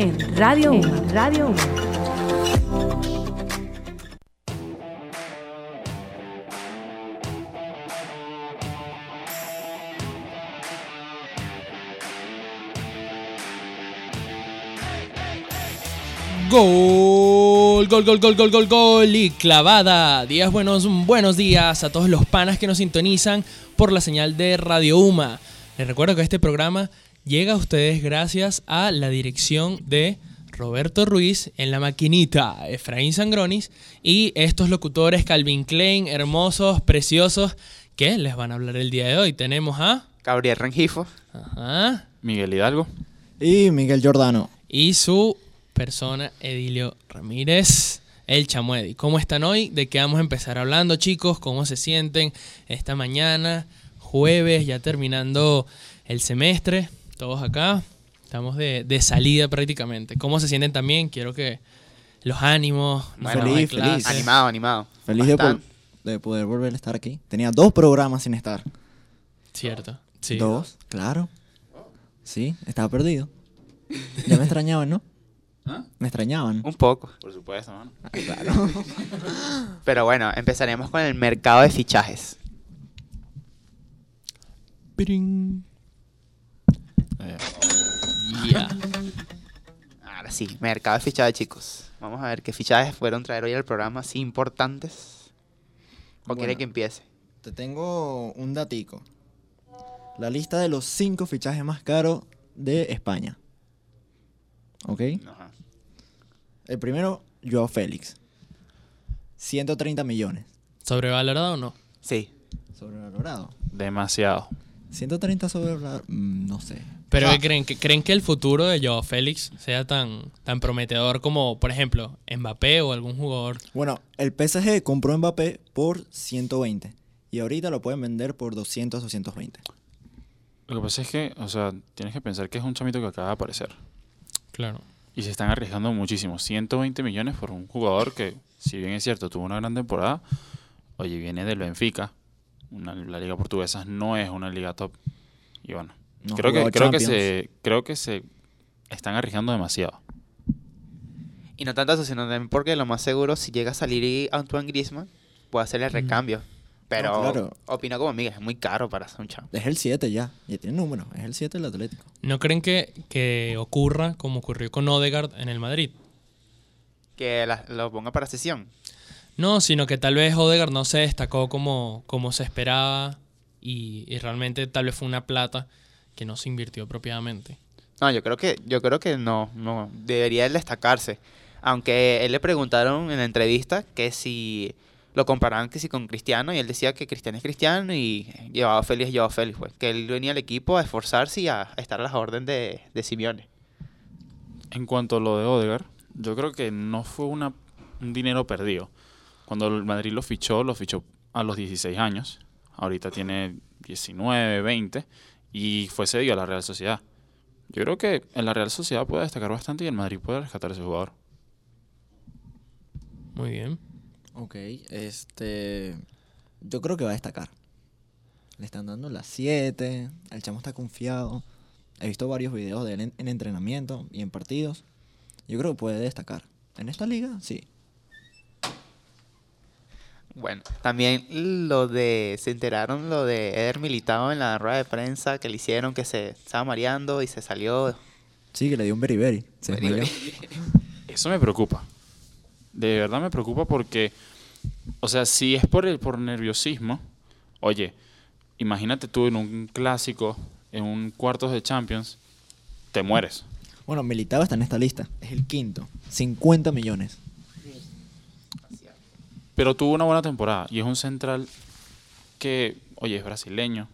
Radio Uma. Radio Uma. Gol, gol, gol, gol, gol, gol, gol y clavada. Días buenos, buenos días a todos los panas que nos sintonizan por la señal de Radio Uma. Les recuerdo que este programa llega a ustedes gracias a la dirección de Roberto Ruiz en la maquinita, Efraín Sangronis y estos locutores Calvin Klein, hermosos, preciosos, que les van a hablar el día de hoy. Tenemos a... Gabriel Rengifo. Ajá, Miguel Hidalgo. Y Miguel Giordano. y su persona Edilio Ramírez, el Chamuedi. ¿Cómo están hoy? ¿De qué vamos a empezar hablando, chicos? ¿Cómo se sienten esta mañana, jueves, ya terminando el semestre? Todos acá, estamos de, de salida prácticamente. ¿Cómo se sienten también? Quiero que los ánimos, Bueno, feliz, feliz. Animado, animado. Feliz de, po- de poder volver a estar aquí. Tenía dos programas sin estar. Cierto, sí. Dos, claro. Sí, estaba perdido. Ya me extrañaban, ¿no? ¿Ah? Me extrañaban. Un poco. Por supuesto, mano. Ah, claro. Pero bueno, empezaremos con el mercado de fichajes. Pirín. Ya. Ahora sí, mercado de fichajes, chicos. Vamos a ver qué fichajes fueron traer hoy al programa, así importantes. ¿O quiere Bueno. que empiece? Te tengo un datico. La lista de los cinco fichajes más caros de España. ¿Ok? Ajá. El primero, Joao Félix. 130 millones. ¿Sobrevalorado o no? Sí. Sobrevalorado. demasiado. 130 sobrevalorado. mm, no sé. Pero Ah. ¿qué creen que creen que el futuro de Joao Félix sea tan, tan prometedor como, por ejemplo, Mbappé o algún jugador? Bueno, el PSG compró Mbappé por 120 y ahorita lo pueden vender por 200 220. Lo que pasa es que, o sea, tienes que pensar que es un chamito que acaba de aparecer. Claro. Y se están arriesgando muchísimo. 120 millones por un jugador que, si bien es cierto, tuvo una gran temporada, oye, viene del Benfica. Una- la liga portuguesa no es una liga top. Y bueno, No creo, que, creo, que se, creo que se están arriesgando demasiado. Y no tanto eso, sino también porque lo más seguro, si llega a salir Antoine Griezmann, puede hacerle el recambio. Pero No, claro. opino como Miguel, es muy caro para hacer un chamo. Es el 7 ya, ya tiene número, es el 7 del Atlético. ¿No creen que, que ocurra como ocurrió con Odegaard en el Madrid? Que la- lo ponga para sesión. No, sino que tal vez Odegaard no se destacó como, como se esperaba y, y realmente tal vez fue una plata que no se invirtió propiamente. No, yo creo que, yo creo que no, no, debería él destacarse. Aunque él le preguntaron en la entrevista que si lo comparaban que si con Cristiano y él decía que Cristiano es Cristiano y llevaba feliz llevaba feliz, pues. Que él venía al equipo a esforzarse y a, a estar a las órdenes de, de Simeone. En cuanto a lo de Odegaard, yo creo que no fue una, un dinero perdido. Cuando el Madrid lo fichó, lo fichó a los 16 años. Ahorita tiene 19, 20 y fue cedido a la Real Sociedad. Yo creo que en la Real Sociedad puede destacar bastante y el Madrid puede rescatar a ese jugador. Muy bien. Ok, este. Yo creo que va a destacar. Le están dando las 7, el chamo está confiado. He visto varios videos de él en, en entrenamiento y en partidos. Yo creo que puede destacar. En esta liga, sí. Bueno, también lo de, se enteraron lo de Eder Militado en la rueda de prensa que le hicieron que se estaba mareando y se salió. Sí, que le dio un beriberi. Se desmayó. Eso me preocupa. De verdad me preocupa porque, o sea, si es por el por nerviosismo, oye, imagínate tú en un clásico, en un cuartos de Champions, te mueres. Bueno, Militao está en esta lista. Es el quinto. 50 millones. Pero tuvo una buena temporada y es un central que, oye, es brasileño.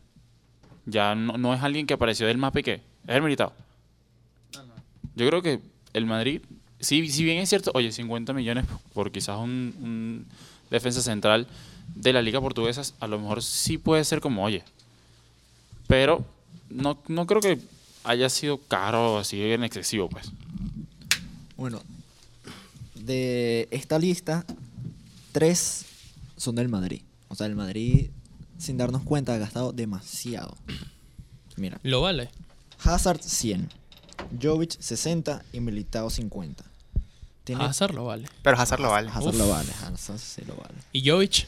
Ya no, no es alguien que apareció del mapa y que es el militado. Yo creo que el Madrid, si, bien es cierto, oye, 50 millones por quizás un, un defensa central de la liga portuguesa, a lo mejor sí puede ser como, oye. Pero no, no creo que haya sido caro así en excesivo, pues. Bueno, de esta lista, tres son del Madrid. O sea, el Madrid, sin darnos cuenta, ha gastado demasiado. Mira, Lo vale. Hazard 100, Jovic 60 y Militao 50. Tiene Hazard lo vale. Pero Hazard lo vale. Hazard lo vale, Hazard sí lo vale. Y Jovic,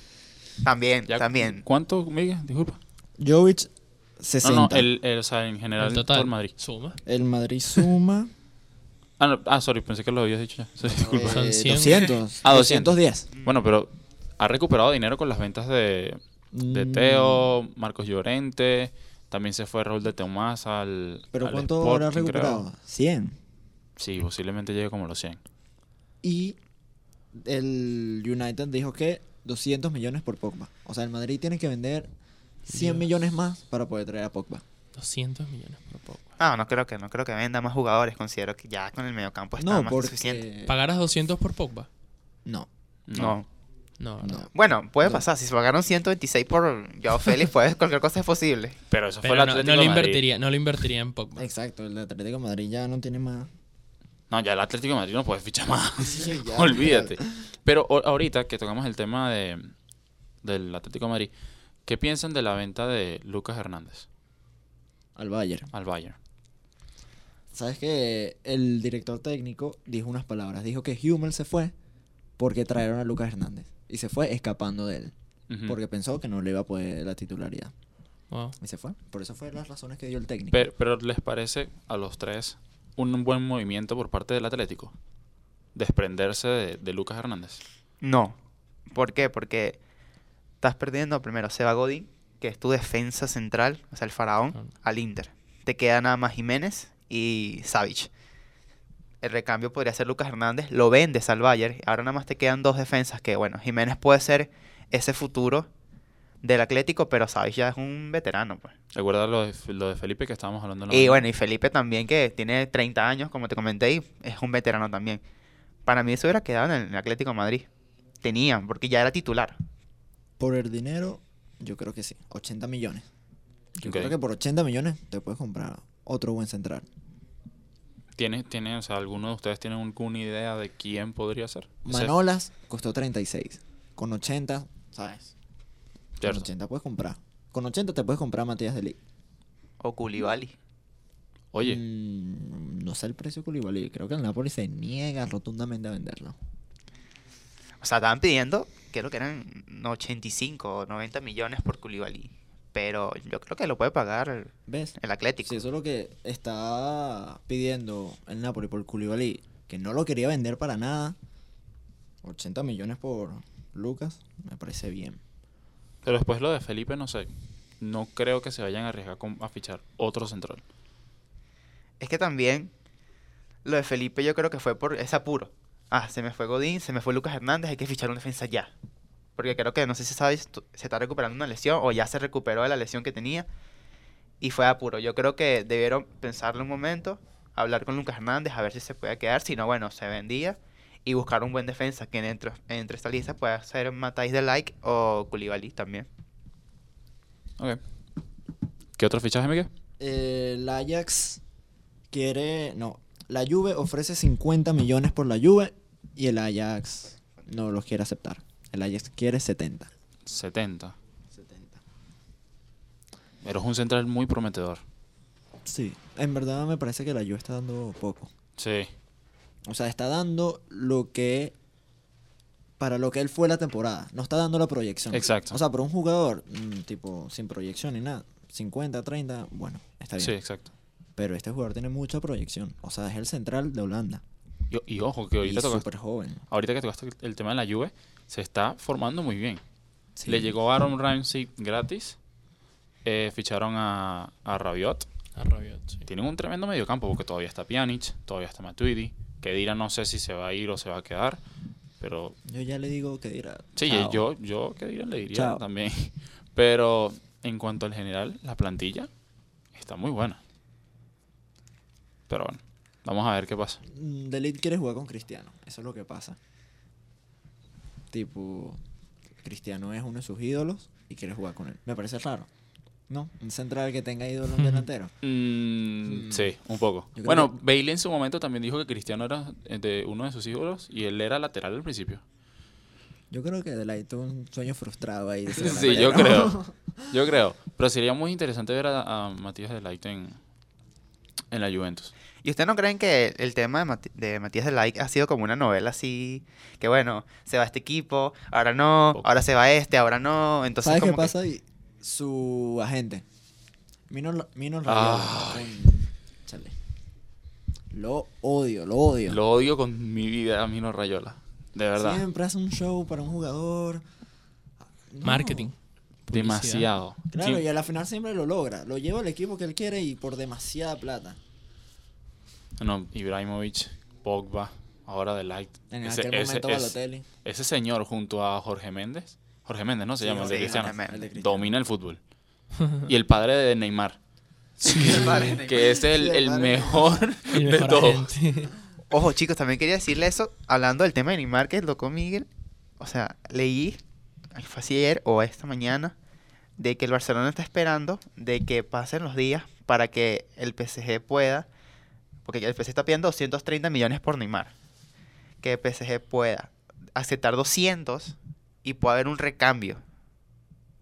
También, Ya- también. ¿Cuánto, Miguel? Disculpa. Jovic No, 60. no, el, el- o sea, en general el todo total. el Madrid. Suma. El Madrid suma Ah, no, ah, sorry, pensé que lo habías dicho ya. Sí, disculpa. Son eh, 100. 200. Ah, 200. 210. Bueno, pero ha recuperado dinero con las ventas de, de Mm, Teo, Marcos Llorente. También se fue Raúl de Tomás al. ¿Pero al cuánto habrá Sporting, creo. recuperado? 100. Sí, posiblemente llegue como los 100. Y el United dijo que 200 millones por Pogba. O sea, el Madrid tiene que vender 100 Dios. millones más para poder traer a Pogba. 200 millones por poco. No, no creo que no creo que venda más jugadores. Considero que ya con el mediocampo está no, más que porque... suficiente. ¿Pagarás 200 por Pogba? No, No. No, no. no. Bueno, puede No. pasar. Si se pagaron 126 por Joao Félix, pues cualquier cosa es posible. Pero eso Pero fue el no, Atlético no lo de Madrid. invertiría, no lo invertiría en Pogba. Exacto, el Atlético de Madrid ya no tiene más. No, ya el Atlético de Madrid no puede fichar más. Sí, ya. Olvídate. Pero ahorita que tocamos el tema de, del Atlético de Madrid, ¿qué piensan de la venta de Lucas Hernández Al Bayern. al Bayern? ¿Sabes que El director técnico dijo unas palabras. Dijo que Hummel se fue porque trajeron a Lucas Hernández. Y se fue escapando de él. Porque pensó que no le iba a poder la titularidad. Wow. Y se fue. Por eso fue las razones que dio el técnico. Pero, pero ¿les parece a los tres un buen movimiento por parte del Atlético? Desprenderse de, de Lucas Hernández. No. ¿Por qué? Porque estás perdiendo primero Seba Godín, que es tu defensa central, o sea, el faraón, al Inter. Te queda nada más Jiménez y Savic. El recambio podría ser Lucas Hernández, lo vendes al Bayern. Ahora nada más te quedan dos defensas que, bueno, Jiménez puede ser ese futuro del Atlético, pero Savic ya es un veterano, pues. Recuerda lo de, lo de Felipe que estábamos hablando en la Y mañana? bueno, y Felipe también, que tiene 30 años, como te comenté, y es un veterano también. Para mí eso hubiera quedado en el Atlético de Madrid. Tenían, porque ya era titular. Por el dinero, yo creo que sí. 80 millones. Yo creo que por 80 millones te puedes comprar otro buen central. ¿Tiene, tiene, o sea, ¿alguno de ustedes tiene alguna idea de quién podría ser? Manolas costó 36. Con 80, ¿sabes? Con Cierto. 80 puedes comprar. Con 80 te puedes comprar a Matías de Ligt. O Koulibaly. Oye, Mm, no sé el precio de Koulibaly. Creo que el Napoli se niega rotundamente a venderlo. O sea, estaban pidiendo, creo que eran 85 o 90 millones por Koulibaly. Pero yo creo que lo puede pagar el, ¿Ves? el Atlético. Si eso es lo que está pidiendo el Napoli por Koulibaly, que no lo quería vender para nada. 80 millones por Lucas, me parece bien. pero después lo de Felipe, no sé. No creo que se vayan a arriesgar con- a fichar otro central. Es que también lo de Felipe yo creo que fue por ese apuro. Ah, se me fue Godín, se me fue Lucas Hernández, hay que fichar un defensa ya. Porque creo que, no sé si sabes, se está recuperando una lesión o ya se recuperó de la lesión que tenía. Y fue apuro. Yo creo que debieron pensarlo un momento, hablar con Lucas Hernández a ver si se puede quedar. Si no, bueno, se vendía. Y buscar un buen defensa que entre, entre esta lista pueda ser Matáis de Like o Koulibaly también. Ok. ¿Qué otro fichaje, Miguel? Eh, el Ajax quiere. No, la Juve ofrece 50 millones por la Juve y el Ajax no los quiere aceptar. El Ajax quiere 70. 70. 70. Pero es un central muy prometedor. Sí, en verdad me parece que la Juve está dando poco. Sí. O sea, está dando lo que. Para lo que él fue la temporada. No está dando la proyección. Exacto. O sea, para un jugador, mm, tipo, sin proyección ni nada. 50, 30, bueno, está bien. Sí, exacto. Pero este jugador tiene mucha proyección. O sea, es el central de Holanda. Y, y ojo, que Y ahorita tocaste, súper joven. ahorita que tocaste el tema de la Juve, se está formando muy bien. Sí. Le llegó Aaron Ramsey gratis. eh, ficharon a, a Rabiot. A Rabiot, sí. Tienen un tremendo mediocampo porque todavía está Pjanic, todavía está Matuidi. Que Dira no sé si se va a ir o se va a quedar. Pero Yo ya le digo que dirá. sí, chao. yo, yo que Dira le diría Chao. también. Pero en cuanto al general, la plantilla está muy buena. Pero bueno, vamos a ver qué pasa. Mm, De Ligt quiere jugar con Cristiano. Eso es lo que pasa. Tipo, Cristiano es uno de sus ídolos y quiere jugar con él. Me parece raro. ¿No? Un central que tenga ídolo en delantero. Mm, Mm. Sí, un poco. Bueno, que- Bailey en su momento también dijo que Cristiano era de uno de sus ídolos y él era lateral al principio. Yo creo que De Ligt tuvo un sueño frustrado ahí. Sí, yo creo. Yo creo. Pero sería muy interesante ver a, a Matías de Light en, en la Juventus. ¿Y ustedes no creen que el tema de, Matías de Like ha sido como una novela así? Que bueno, se va este equipo, ahora no, ahora se va este, ahora no. Entonces, ¿Sabes qué que- pasa? Y su agente, Mino, Mino Ay. Rayola. Chale. Lo odio, lo odio. Lo odio con mi vida a Mino Rayola. De verdad. Siempre hace un show para un jugador. No. Marketing. Publicidad. Demasiado. Claro, Sí. y a la final siempre lo logra. Lo lleva al equipo que él quiere y por demasiada plata. No, Ibrahimovic, Pogba, ahora de Light. En Ese- aquel ese- momento ese- Balotelli. Ese señor junto a Jorge Méndez. Jorge Méndez, ¿no? Se Sí, llama, el de Cristiano. El de Cristiano. Domina el fútbol. y el padre de Neymar. que es el, Sí, el mejor El de mejor todos. Ojo, chicos, también quería decirle eso, hablando del tema de Neymar que tocó Miguel. O sea, leí, fue así ayer o esta mañana, de que el Barcelona está esperando de que pasen los días para que el PSG pueda, porque el PSG está pidiendo 230 millones por Neymar, que el PSG pueda aceptar 200 y pueda haber un recambio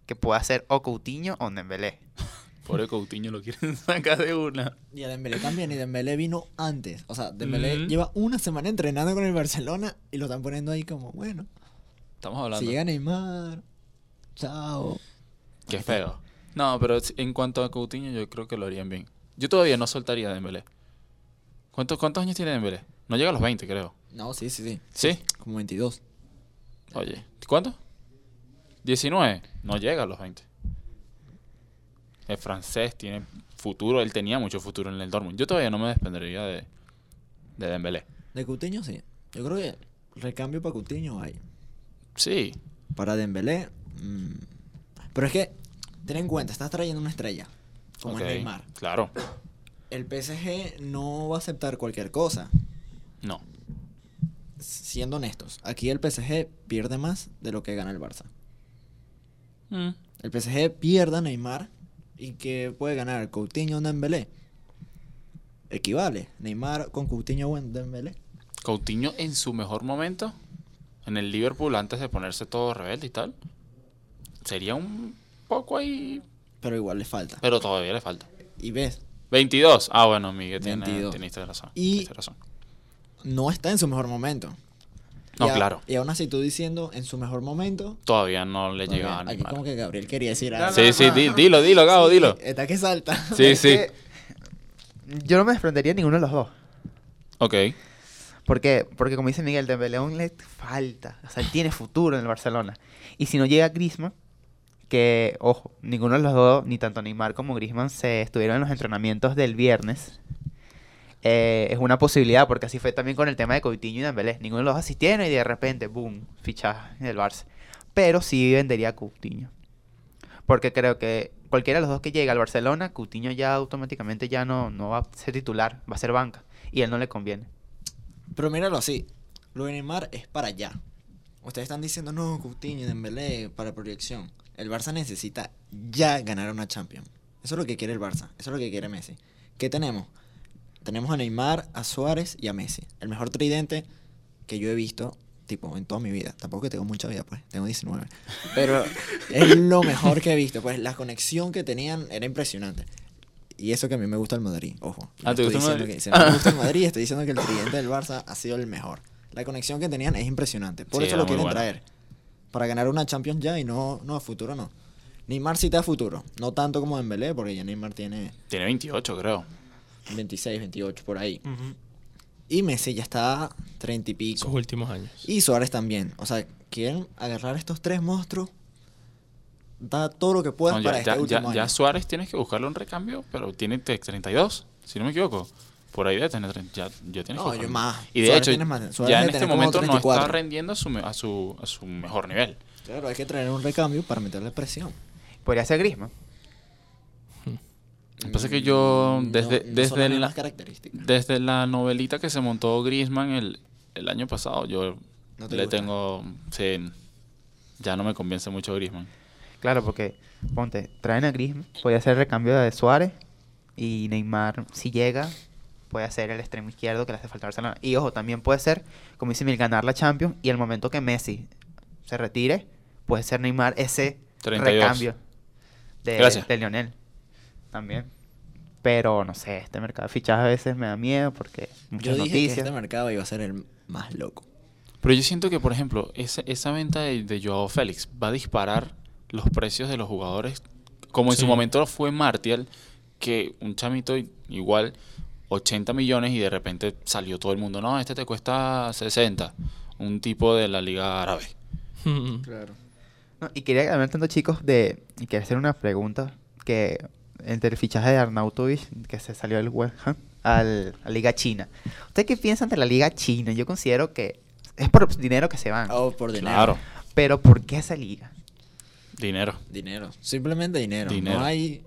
que pueda ser o Coutinho o Dembélé. Pobre Coutinho lo quieren sacar de una. Y a Dembélé también. Y Dembélé vino antes. O sea, Dembélé lleva una semana entrenando con el Barcelona y lo están poniendo ahí como, bueno, Estamos hablando. si llega Neymar, chao. Qué feo. No, pero en cuanto a Coutinho, yo creo que lo harían bien. Yo todavía no soltaría a Dembélé. ¿Cuántos, ¿Cuántos años tiene Dembélé? No llega a los 20, creo. No, sí, sí, sí. ¿Sí? Como 22. Oye, ¿cuánto? 19. No llega a los 20. Es francés, tiene futuro. Él tenía mucho futuro en el Dortmund. Yo todavía no me desprendería de, de Dembélé. De Coutinho, sí. Yo creo que recambio para Coutinho hay. Sí. Para Dembélé. mm, Pero es que, ten en cuenta, estás trayendo una estrella. Como ok, es Neymar. Claro. El PSG no va a aceptar cualquier cosa. No. Siendo honestos, aquí el PSG pierde más de lo que gana el Barça. Mm. El PSG pierde a Neymar y que puede ganar Coutinho o Dembélé. Equivale. Neymar con Coutinho o Dembélé. Coutinho en su mejor momento, en el Liverpool, antes de ponerse todo rebelde y tal, sería un poco ahí, Pero igual le falta. pero todavía le falta. Y ves, 22. Ah, bueno, Miguel, tiene, 22. teniste razón. Y- teniste razón. no está en su mejor momento. No, Y a- claro. Y aún así tú diciendo en su mejor momento. Todavía no le todavía- llega a Aquí como que Gabriel quería decir algo. Sí, sí, dilo, dilo, Gabo, dilo. Está que salta. Sí, Es sí. que Yo no me desprendería de ninguno de los dos. Ok. ¿Por qué? Porque como dice Miguel, Dembélé aún le falta. O sea, él tiene futuro en el Barcelona. Y si no llega Griezmann, que, ojo, ninguno de los dos, ni tanto Neymar como Griezmann, se estuvieron en los entrenamientos del viernes. eh, es una posibilidad, porque así fue también con el tema de Coutinho y Dembélé. Ninguno de los dos asistieron y de repente, boom, fichaje del Barça. Pero sí vendería a Coutinho. Porque creo que cualquiera de los dos que llega al Barcelona, Coutinho ya automáticamente ya no, no va a ser titular, va a ser banca. Y él no le conviene. Pero míralo así. Lo de Neymar es para allá. Ustedes están diciendo, no, Coutinho, Dembélé, para proyección. El Barça necesita ya ganar una Champions. Eso es lo que quiere el Barça. Eso es lo que quiere Messi. ¿Qué tenemos? Tenemos a Neymar, a Suárez y a Messi. El mejor tridente que yo he visto, tipo, en toda mi vida. Tampoco que tengo mucha vida, pues. Tengo 19. Pero es lo mejor que he visto. Pues la conexión que tenían era impresionante. Y eso que a mí me gusta el Madrid, ojo. Ah, ¿te estoy gusta el diciendo Madrid? que- si a me gusta el Madrid, estoy diciendo que el tridente del Barça ha sido el mejor. La conexión que tenían es impresionante. Por Sí, eso lo quieren bueno. traer. Para ganar una Champions ya y no, no a futuro no. Neymar sí te da futuro. No tanto como Dembélé, porque ya Neymar tiene Tiene 28, creo. 26, 28 por ahí. Y Messi ya está 30 y Sus pico. últimos años. Y Suárez también. O sea, quieren agarrar estos tres monstruos. Da todo lo que puedas No, para ya, este ya- último ya- ya. Suárez tienes que buscarle un recambio, pero tiene te- 32, si no me equivoco. Por ahí debe tener 30, ya, ya tienes que No, buscarle. yo más. Y de Suárez hecho, más. Ya en este momento no 34. está rendiendo a su, a, su, a su mejor nivel. Claro, hay que traer un recambio para meterle presión. Podría ser Griezmann. Lo que pasa es que yo, Mm, desde, no- no desde, la, desde la novelita que se montó Griezmann el, el año pasado, yo No te le gusta. tengo... Sí, ya no me convence mucho Griezmann. Claro, porque, ponte, traen a Griezmann, puede hacer el recambio de Suárez y Neymar, si llega, puede hacer el extremo izquierdo que le hace falta a Barcelona. Y ojo, también puede ser, como dice Mil, ganar la Champions y el momento que Messi se retire, puede ser Neymar ese 32. recambio de, Gracias. de Lionel. También. Pero no sé, este mercado de fichajes a veces me da miedo porque Yo muchas dije noticias. que este mercado iba a ser el más loco. Pero yo siento que, por ejemplo, esa, esa venta de, de Joao Félix va a disparar los precios de los jugadores, como en Sí. su momento fue Martial, que un chamito igual 80 millones y de repente salió todo el mundo, no, este te cuesta 60, un tipo de la Liga Árabe. Claro. No, y quería hablar tanto, chicos, de. Y quería hacer una pregunta. Que entre el fichaje de Arnautovic, que se salió del West Ham, al, a la Liga China. ¿Ustedes qué piensan de la Liga China? Yo considero que es por dinero que se van. Oh, por dinero. Claro, Pero ¿por qué esa liga? Dinero. Dinero. Simplemente dinero. Dinero. No hay.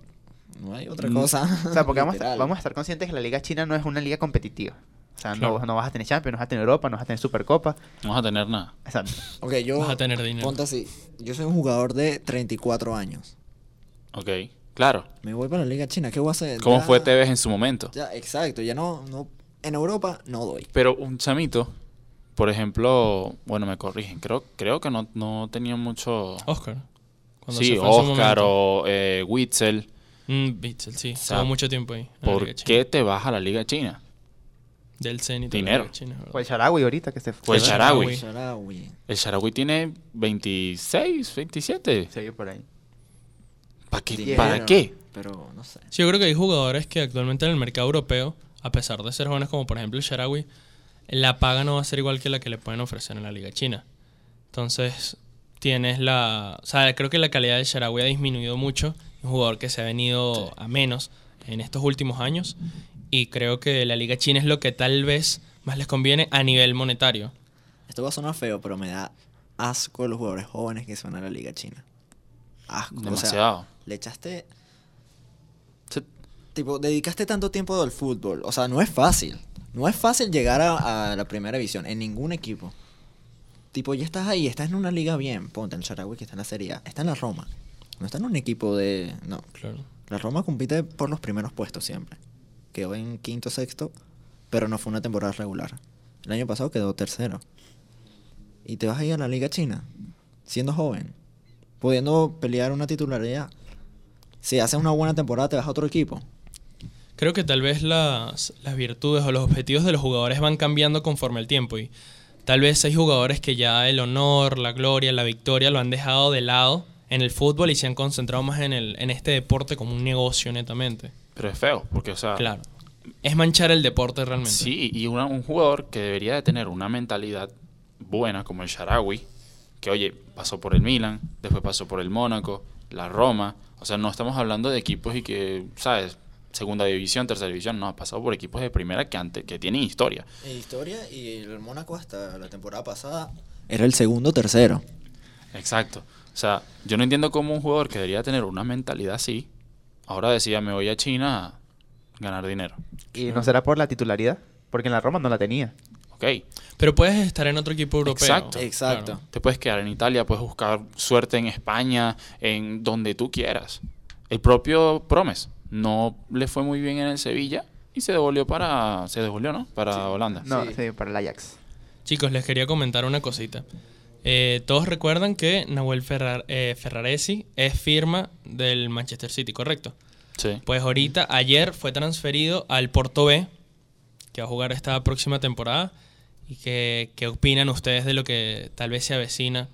No hay otra cosa. O sea, porque vamos a, vamos a estar conscientes que la Liga China no es una liga competitiva. O sea, Claro. no, no vas a tener Champions, no vas a tener Europa, no vas a tener Supercopa. No vas a tener nada. Exacto. Ok, yo. Vas a tener dinero. Ponte así. Yo soy un jugador de 34 años. Ok, claro. Me voy para la Liga China. ¿Qué voy a hacer? ¿Cómo Ya- fue Tevez en su momento? Ya, exacto. Ya no, no. En Europa no doy. Pero un chamito, por ejemplo, bueno, me corrigen, creo, creo que no, no tenía mucho... Oscar. Cuando Sí, se fue Oscar o eh, Witzel. Mm, Bitzel, sí. sea, Estuvo mucho tiempo ahí. ¿Por qué te vas a la Liga China? Del Zenit. Dinero. Liga China, el Sharawi ahorita que se fue. O el Sí, Sharawi. El Sharawi tiene 26, 27. Se vio por ahí. ¿Para qué? Dinero, ¿Para qué? Pero no sé. Sí, yo creo que hay jugadores que actualmente en el mercado europeo, a pesar de ser jóvenes como por ejemplo el Sharawi, la paga no va a ser igual que la que le pueden ofrecer en la Liga China. Entonces, tienes la... O sea, creo que la calidad del Sharawi ha disminuido mucho. Un jugador que se ha venido a menos en estos últimos años. Y creo que la Liga China es lo que tal vez más les conviene a nivel monetario. Esto va a sonar feo, pero me da asco los jugadores jóvenes que se van a la Liga China. Asco. O sea, Demasiado. le echaste. Tipo, dedicaste tanto tiempo al fútbol. O sea, no es fácil. No es fácil llegar a, a la primera división en ningún equipo. Tipo, ya estás ahí, estás en una liga bien. Ponte el Sharawi que está en la Serie A. Está en la Roma. No está en un equipo de. No. Claro. La Roma compite por los primeros puestos siempre. Quedó en quinto, sexto, pero no fue una temporada regular. El año pasado quedó tercero. Y te vas a ir a la Liga China, siendo joven, pudiendo pelear una titularidad. Si haces una buena temporada, te vas a otro equipo. Creo que tal vez las, las virtudes o los objetivos de los jugadores van cambiando conforme el tiempo y tal vez hay jugadores que ya el honor, la gloria, la victoria lo han dejado de lado en el fútbol y se han concentrado más en, el, en este deporte como un negocio netamente. Pero es feo, porque, o sea... Claro. Es manchar el deporte realmente. Sí, y una- un jugador que debería de tener una mentalidad buena como el Sharawi, que oye, pasó por el Milan, después pasó por el Mónaco, la Roma, o sea, no estamos hablando de equipos y que, ¿sabes? Segunda división, tercera división, no, ha pasado por equipos de primera que, antes, que tienen historia. historia y el Mónaco hasta la temporada pasada era el segundo tercero. Exacto. O sea, yo no entiendo cómo un jugador que debería tener una mentalidad así, ahora decía, me voy a China a ganar dinero. ¿Y no será por la titularidad? Porque en la Roma no la tenía. Ok, Pero puedes estar en otro equipo europeo. Exacto. Exacto. Claro. te puedes quedar en Italia, puedes buscar suerte en España, en donde tú quieras. El propio Promes no le fue muy bien en el Sevilla y se devolvió para, se devolvió, ¿no? Para Holanda. No, Sí. sí, para el Ajax. Chicos, les quería comentar una cosita. Eh, todos recuerdan que Nahuel Ferrar- eh, Ferraresi es firma del Manchester City, ¿correcto? Sí. Pues ahorita, ayer fue transferido al Porto B, que va a jugar esta próxima temporada. ¿Y qué, qué opinan ustedes de lo que tal vez se avecina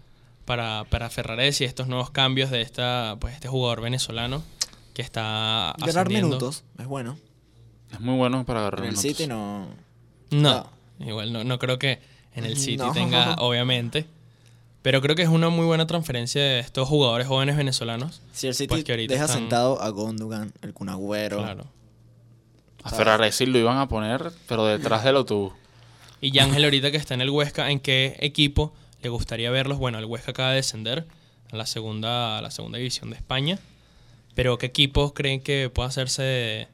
para, para Ferraresi, estos nuevos cambios de esta, pues, este jugador venezolano que está Ganar ascendiendo? minutos es bueno. Es muy bueno para agarrar En el minutos. City no. No, igual no, no creo que en el City No. tenga, obviamente. Pero creo que es una muy buena transferencia de estos jugadores jóvenes venezolanos. Si el City Pues que ahorita deja están- sentado a Gondogan, el Cunagüero. Claro. A Ferraresi lo iban a poner, pero detrás del autobús. Y Yángel ahorita que está en el Huesca, ¿en qué equipo le gustaría verlos? Bueno, el Huesca acaba de descender a la segunda, a la segunda división de España. Pero ¿qué equipos creen que puede hacerse de,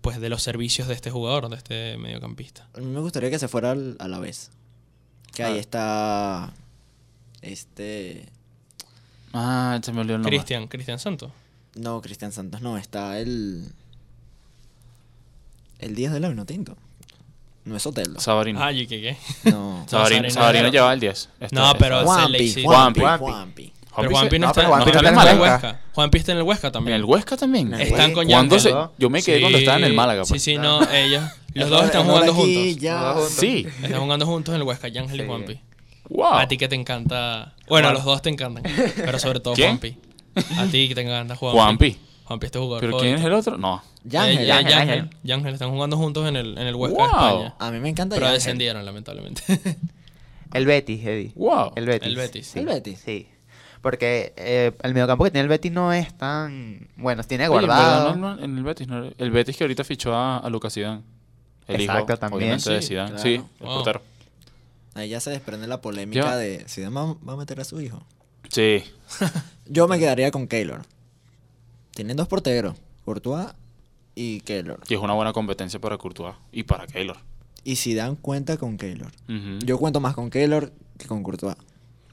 pues, de los servicios de este jugador, de este mediocampista? A mí me gustaría que se fuera al- a la vez. Que ahí Ah. está. Este. Ah, se me olvidó el nombre. Cristian, Cristian Santos. No, Cristian Santos, no. Está el. El Díaz del Avino Tinto. No es Oteldo. Sabarino. Ah, ¿y qué qué? No. Sabarino, Sabarino lleva el 10. Este- No, pero- se le Juanpi, Juanpi, Juanpi. Pero Juanpi Juanpi se- no, no, está, no Juanpi está no en está el en Huesca. Huesca. Juanpi está en el Huesca En también. el Huesca también. En el Están con ¿Cuándo Yangel. se- Yo me quedé cuando estaban en el Málaga. Sí, pues. sí, no, ellos. Los dos están jugando aquí, juntos. ya. Sí. Están jugando juntos en el Huesca, Yangel y Sí. Juanpi. Wow. A ti que te encanta. Bueno, a los dos te encantan. Pero sobre todo ¿Quién? Juanpi. A ti que te encanta Juanpi. Juanpi. Juanpi es tu jugador. ¿Pero quién es el otro? No. Eh. Yángel. Yángel. Están jugando juntos en el, en el Huesca Wow. de España. A mí me encanta Pero descendieron, lamentablemente. El Betis, Eddie. Wow. El Betis. El Betis. Sí. ¿El Betis? Sí. Porque eh, el mediocampo que tiene el Betis no es tan... Bueno, tiene Oye, en guardado. verdad, no, no, en el Betis, no, el Betis que ahorita fichó a, a Lucas Zidane. El Exacto, hijo, también. obviamente, de Sí, Zidane. claro. Sí, el Wow. portero. Ahí ya se desprende la polémica Ya. de si va, va a meter a su hijo. Sí. Yo me quedaría con Keylor. Tienen dos porteros, Courtois y Keylor. Y es una buena competencia para Courtois y para Keylor. Y si dan cuenta con Keylor. Yo cuento más con Keylor que con Courtois.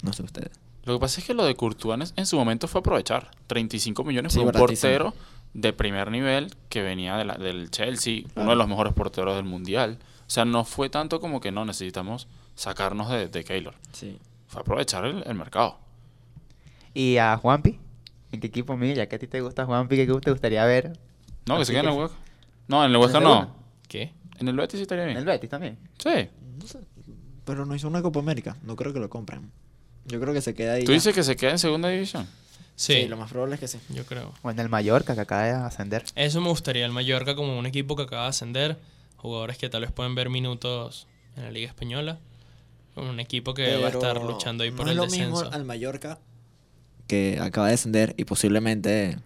No sé ustedes. Lo que pasa es que lo de Courtois en- en su momento fue aprovechar. 35 millones Sí, por un baratísimo. portero de primer nivel que venía de la- del Chelsea, uno de los mejores porteros del mundial. O sea, no fue tanto como que no necesitamos sacarnos de, de Keylor. Sí. Fue aprovechar el, el mercado. ¿Y a Juanpi? ¿En qué equipo, mira, ya que a ti te gusta Juanpi, qué te gustaría ver? No, que se quede en el Huesca. No, en el Huesca ¿En no. ¿Qué? En el Betis sí estaría En bien. el Betis también. Sí. No sé. Pero no hizo una Copa América. No creo que lo compren. Yo creo que se queda ahí. ¿Tú ya. dices que se queda en segunda división? Sí, Sí, lo más probable es que sí. yo creo. O en el Mallorca, que acaba de ascender. Eso me gustaría, el Mallorca como un equipo que acaba de ascender, jugadores que tal vez pueden ver minutos en la Liga Española, como un equipo que va a estar luchando ahí por no el es lo descenso. mismo al Mallorca que acaba de descender y posiblemente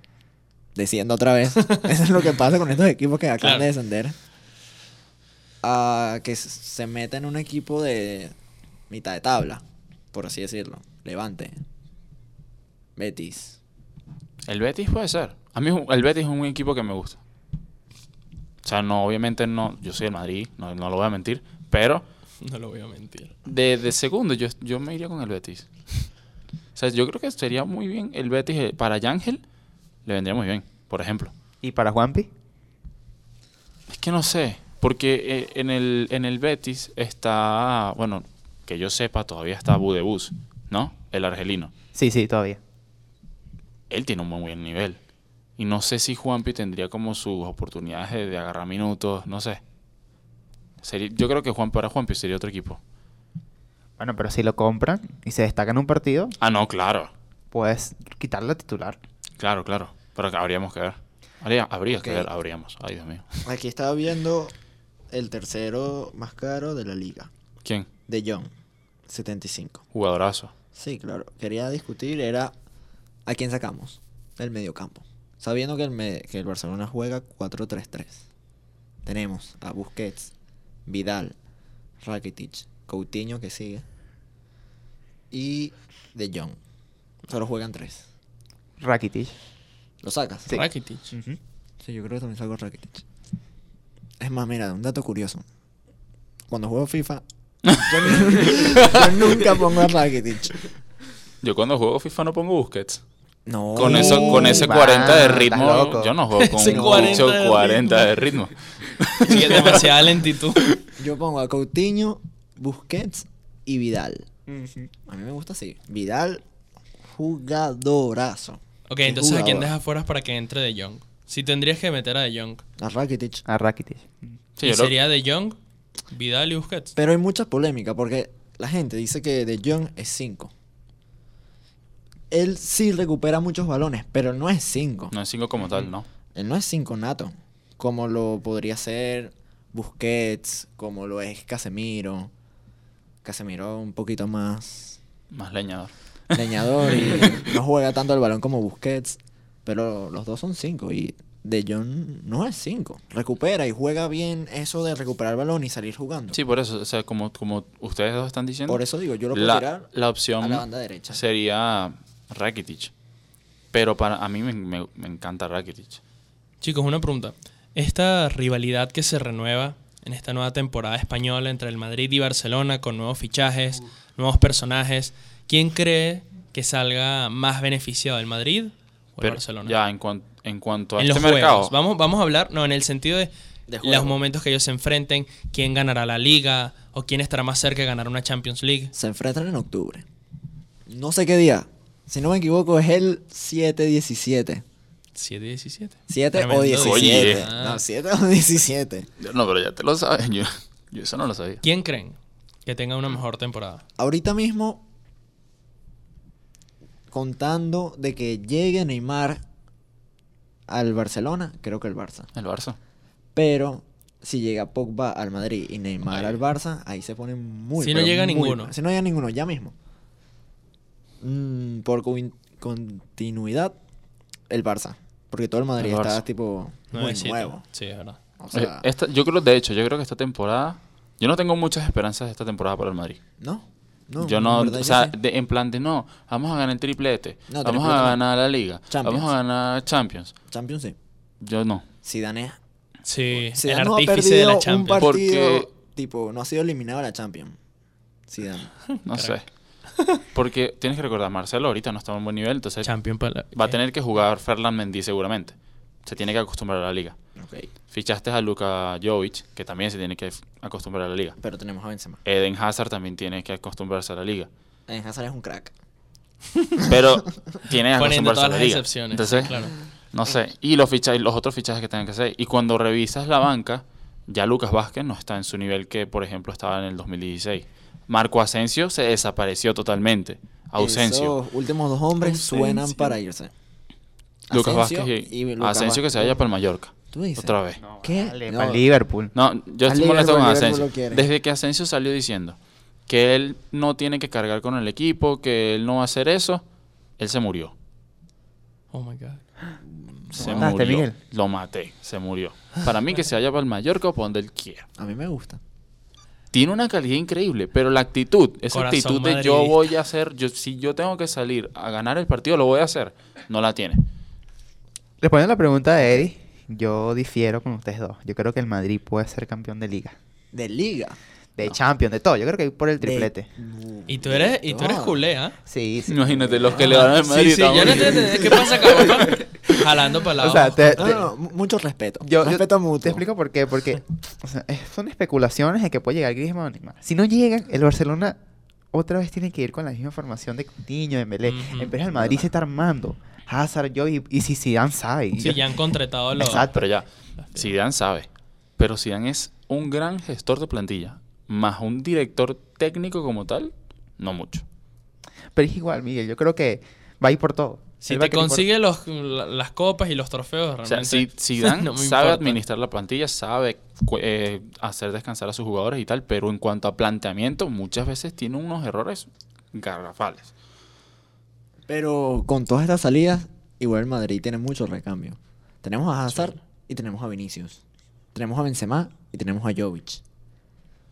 descienda otra vez. Eso es lo que pasa con estos equipos que acaban Claro. de descender. A que s- se meta en un equipo de mitad de tabla, por así decirlo. Levante. Betis. El Betis puede ser. A mí el Betis es un equipo que me gusta. O sea, no, obviamente no. Yo soy el Madrid, no, no lo voy a mentir. Pero No lo voy a mentir. de, de segundo yo, yo me iría con el Betis. O sea, yo creo que sería muy bien el Betis eh, para Yángel. Le vendría muy bien, por ejemplo. ¿Y para Juanpi? Es que no sé. Porque eh, en, el, en el Betis está, bueno, que yo sepa, todavía está Budebus, ¿no? El argelino. Sí, sí, todavía. Él tiene un muy buen nivel. Y no sé si Juanpi tendría como sus oportunidades de, de agarrar minutos, no sé. Sería- yo creo que Juan para Juanpi sería otro equipo. Bueno, pero si lo compran y se destaca en un partido, Ah, no, claro. puedes quitarle a titular. Claro, claro. Pero habríamos que ver. Habría, habría que ver, habríamos. Ay, Dios mío. Aquí estaba viendo el tercero más caro de la liga. ¿Quién? De John. 75. Jugadorazo. Sí, claro. Quería discutir era a quién sacamos del mediocampo. Sabiendo que el, me- que el Barcelona juega 4-3-3. Tenemos a Busquets, Vidal, Rakitic, Coutinho que sigue y De Jong. Solo juegan tres. Rakitic. ¿Lo sacas? Sí. Rakitic. Sí, yo creo que también saco a Rakitic. Es más, mira, un dato curioso. Cuando juego FIFA, yo, yo nunca pongo a Rakitic. Yo cuando juego FIFA no pongo Busquets. No. Con eso, con ese va, 40 de ritmo, yo no juego con Ese un 40 bicho de 40 de ritmo. Sí, es demasiada lentitud. Yo pongo a Coutinho, Busquets y Vidal. A mí me gusta así. Vidal, jugadorazo. Ok, entonces ¿a quién dejas fuera para que entre De Jong? Si tendrías que meter a De Jong. A Rakitic. A Rakitic. Sí, y sería De Jong, Vidal y Busquets. Pero hay mucha polémica porque la gente dice que De Jong es 5. Él sí recupera muchos balones, pero no es 5. No es 5 como tal, ¿no? Él no es 5 nato. Como lo podría ser Busquets, como lo es Casemiro. Casemiro un poquito más Más leñador. leñador y no juega tanto el balón como Busquets. Pero los dos son 5 y De Jong no es 5. Recupera y juega bien eso de recuperar el balón y salir jugando. Sí, por eso, o sea, como, como ustedes dos están diciendo, Por eso digo, yo lo puedo la, tirar la opción a la banda derecha. sería Rakitic. Pero para a mí me, me- me encanta Rakitic. Chicos, una pregunta. Esta rivalidad que se renueva en esta nueva temporada española entre el Madrid y Barcelona con nuevos fichajes, nuevos personajes, ¿quién cree que salga más beneficiado, el Madrid o el Pero Barcelona? ya en, cuan- en cuanto a en este los mercado, juegos. Vamos, vamos a hablar, no, en el sentido de, De los momentos que ellos se enfrenten, quién ganará la liga o quién estará más cerca de ganar una Champions League. Se enfrentan en octubre. No sé qué día, Si no me equivoco, es el 7-17. 7 y 17. 7 Tremendo o día. 17. Ah. No, 7 o 17. No, pero ya te lo sabes. Yo, yo eso no lo sabía. ¿Quién creen que tenga una mejor temporada? Ahorita mismo, contando de que llegue Neymar al Barcelona, creo que el Barça. El Barça. Pero si llega Pogba al Madrid y Neymar al Barça, ahí se pone muy Si no llega muy ninguno. Si no llega ninguno, ya mismo. Mm, por continuidad, el Barça. Porque todo el Madrid El está tipo muy nuevo. Sí, es verdad. O Eh, sea, esta- yo creo, de hecho, yo creo que esta temporada. Yo no tengo muchas esperanzas de esta temporada para el Madrid. ¿no? No, yo no, o sea, sí. de- en plan de no, vamos a ganar el triplete, No, vamos triplete a no. ganar la liga, Champions. vamos a ganar Champions. Champions sí. Yo no. Zidane, Sí, Zidane el no ha artífice de perdido la un Champions. partido, Porque- tipo, no ha sido eliminado la Champions. Zidane. No sé. Porque tienes que recordar, Marcelo ahorita no está en un buen nivel, entonces Champion para la- va a tener que jugar Ferland Mendy seguramente. Se tiene que acostumbrar a la liga. Fichaste a Luka Jovic, que también se tiene que acostumbrar a la liga. Pero tenemos a Benzema. Eden Hazard también tiene que acostumbrarse a la liga. En Hazard es un crack. Pero tiene que acostumbrarse a la las liga. Entonces, claro. no sé. Y los fichajes, los otros fichajes que tengan que hacer. Y cuando revisas la banca, ya Lucas Vázquez no está en su nivel que, por ejemplo, estaba en el 2016. Marco Asensio se desapareció totalmente. Ausencio. Esos últimos dos hombres Ausencio. suenan para irse. Lucas Asensio Vázquez y, y Lucas Asensio que se vaya para el Mallorca. ¿Tú dices? Otra vez. ¿Qué? Vale, No. para Liverpool. No, yo estoy molesto con Asensio. Desde que Asensio salió diciendo que él no tiene que cargar con el equipo, que él no va a hacer eso, él se murió. Oh my God. Se mataste, murió. Miguel? Lo maté, se murió. Para mí que se vaya para el Mallorca o para donde él quiera. A mí me gusta. Tiene una calidad increíble, pero la actitud, esa Corazón actitud de yo voy a hacer, yo, si yo tengo que salir a ganar el partido, lo voy a hacer, no la tiene. Respondiendo a la pregunta de Eddie, yo difiero con ustedes dos. Yo creo que el Madrid puede ser campeón de liga. De liga. De Champions, de todo. Yo creo que por el De- triplete. Y tú eres, y tú eres No. culé, ¿ah? Sí, sí. Imagínate, los que le van al Sí, Madrid. sí, yo no estamos- entiendo. ¿Qué pasa acá, papá? Jalando para la O sea, te- No, no, no, mu- mucho respeto. Yo, yo respeto mutuo. te explico por qué. Porque o sea, es- son especulaciones de que puede llegar Griezmann. Si no llegan, el Barcelona otra vez tiene que ir con la misma formación de Coutinho, de. Ujú. En vez el Madrid se está armando. Hazard, yo y, y si Zidane sabe. Sí, yo- ya han contratado los... Exacto. Pero ya, Zidane sabe. Pero Zidane es un gran gestor de plantilla. Más un director técnico como tal, no mucho. Pero es igual, Miguel. Yo creo que va a ir por todo. Si Él te por- consigue los, la- las copas y los trofeos, O sea, realmente... si Zidane no sabe importa. administrar la plantilla, sabe eh, hacer descansar a sus jugadores y tal, pero en cuanto a planteamiento, muchas veces tiene unos errores garrafales. Pero con todas estas salidas, igual el Madrid tiene mucho recambio. Tenemos a Hazard y tenemos a Vinicius. Tenemos a Benzema y tenemos a Jovic.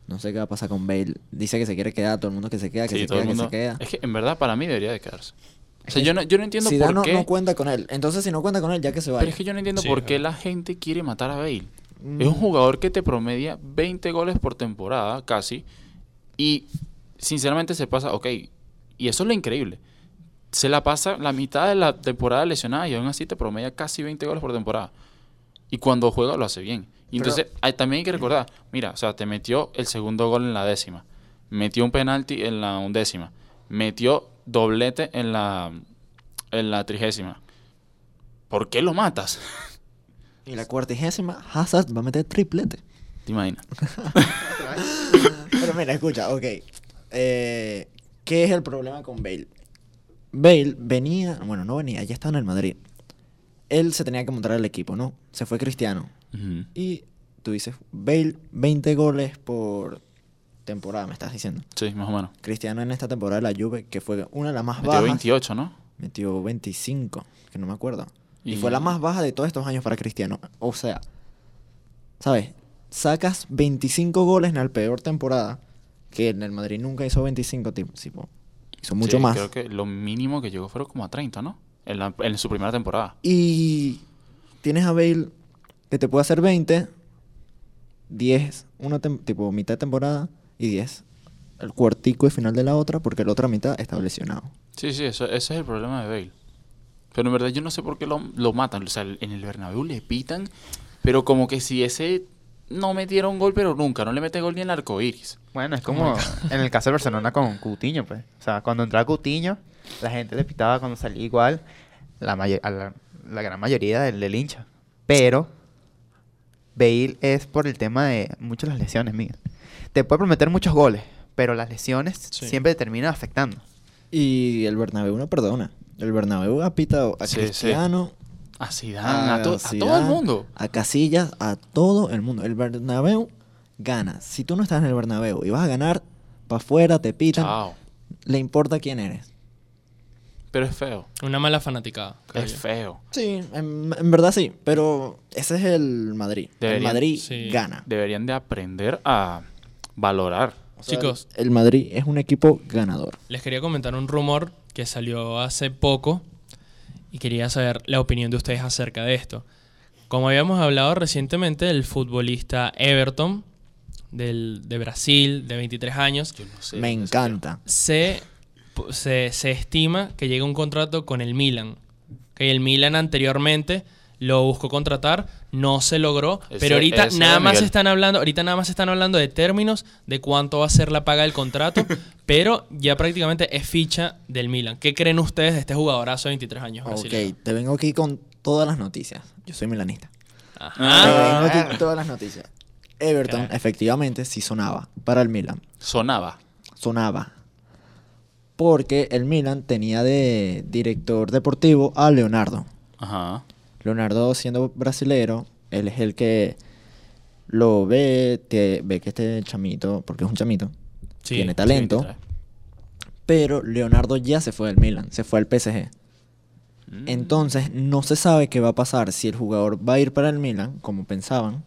No sé qué va a pasar con Bale. Dice que se quiere quedar, todo el mundo que se queda, que Sí, se todo queda, el que mundo. se queda. Es que en verdad para mí debería de quedarse. O sea, yo no, yo no entiendo Zidane por no, qué. no cuenta con él. Entonces, si no cuenta con él, ya que se vaya. Pero es que yo no entiendo Sí, por qué la gente quiere matar a Bale. Mm. Es un jugador que te promedia 20 goles por temporada, casi. Y sinceramente se pasa, ok. Y eso es lo increíble. Se la pasa la mitad de la temporada lesionada y aún así te promedia casi 20 goles por temporada. Y cuando juega lo hace bien. Y entonces hay- también hay que recordar, mira, o sea, te metió el segundo gol en la décima, metió un penalti en la undécima, metió doblete en la, en la trigésima. ¿Por qué lo matas? Y la cuartigésima, Hazard va a meter triplete. ¿Te imaginas? Pero mira, escucha, ok. Eh, ¿Qué es el problema con Bale? Bale venía, bueno, no venía, ya estaba en el Madrid. Él se tenía que montar al equipo, ¿no? Se fue Cristiano. Y tú dices, Bale, 20 goles por temporada, me estás diciendo. Sí, más o menos. Cristiano en esta temporada de la Juve, que fue una de las más Metió bajas. 28, ¿no? Metió 25, que no me acuerdo. Y, Y- fue la más baja de todos estos años para Cristiano. O sea, ¿sabes? Sacas 25 goles en la peor temporada, que en el Madrid nunca hizo 25, tipo, tipo, hizo mucho Sí, más. Creo que lo mínimo que llegó fueron como a 30, ¿no? En, la- en su primera temporada. Y tienes a Bale que te puede hacer 20, 10, una tipo mitad de temporada y 10 el cuartico y final de la otra, porque la otra mitad está lesionado. Sí, sí, eso, ese es el problema de Bale. Pero en verdad yo no sé por qué lo, lo matan. O sea, en el Bernabéu le pitan, pero como que si ese no metiera un gol, pero nunca, no le mete gol ni en el arco iris. Bueno, es como en el caso del Barcelona con Coutinho, pues. O sea, cuando entraba Coutinho, la gente le pitaba cuando salía igual la, a la, la gran mayoría del, del hincha. Pero Bale es por el tema de muchas las lesiones, Miguel. Te puede prometer muchos goles, pero las lesiones Sí. siempre te terminan afectando. Y el Bernabéu no perdona. El Bernabéu ha pitado a Sí, sí. Cristiano, A Zidane, a, to- a todo el Zidane, mundo. a Casillas, a todo el mundo. El Bernabéu gana. Si tú no estás en el Bernabéu y vas a ganar, para afuera te pitan, Chao. le importa quién eres. Pero es feo. Una mala fanaticada. Es yo. feo. Sí, en, en verdad sí, pero ese es el Madrid. el Madrid sí. gana. Deberían de aprender a valorar. O sea, Chicos. el Madrid es un equipo ganador. Les quería comentar un rumor que salió hace poco y quería saber la opinión de ustedes acerca de esto. Como habíamos hablado recientemente del futbolista Everton del, de Brasil, de 23 años, Yo no sé Me encanta. se, se, se estima que llega un contrato con el Milan. Que el Milan anteriormente lo buscó contratar, no se logró, Ese- pero ahorita nada más Miguel. están hablando, ahorita nada más están hablando de términos de cuánto va a ser la paga del contrato, pero ya prácticamente es ficha del Milan. ¿Qué creen ustedes de este jugadorazo de 23 años? Ok, brasileño? te vengo aquí con todas las noticias. Yo soy milanista. Ajá. Te Ah. vengo aquí con todas las noticias. Everton, efectivamente, sí sonaba para el Milan. Sonaba. Sonaba. Porque el Milan tenía de director deportivo a Leonardo. Ajá. Leonardo, siendo brasilero, él es el que lo ve, te- ve que este chamito, porque es un chamito, Sí, tiene talento. Sí, 23. Pero Leonardo ya se fue del Milan, se fue al PSG. Mm. Entonces no se sabe qué va a pasar si el jugador va a ir para el Milan, como pensaban,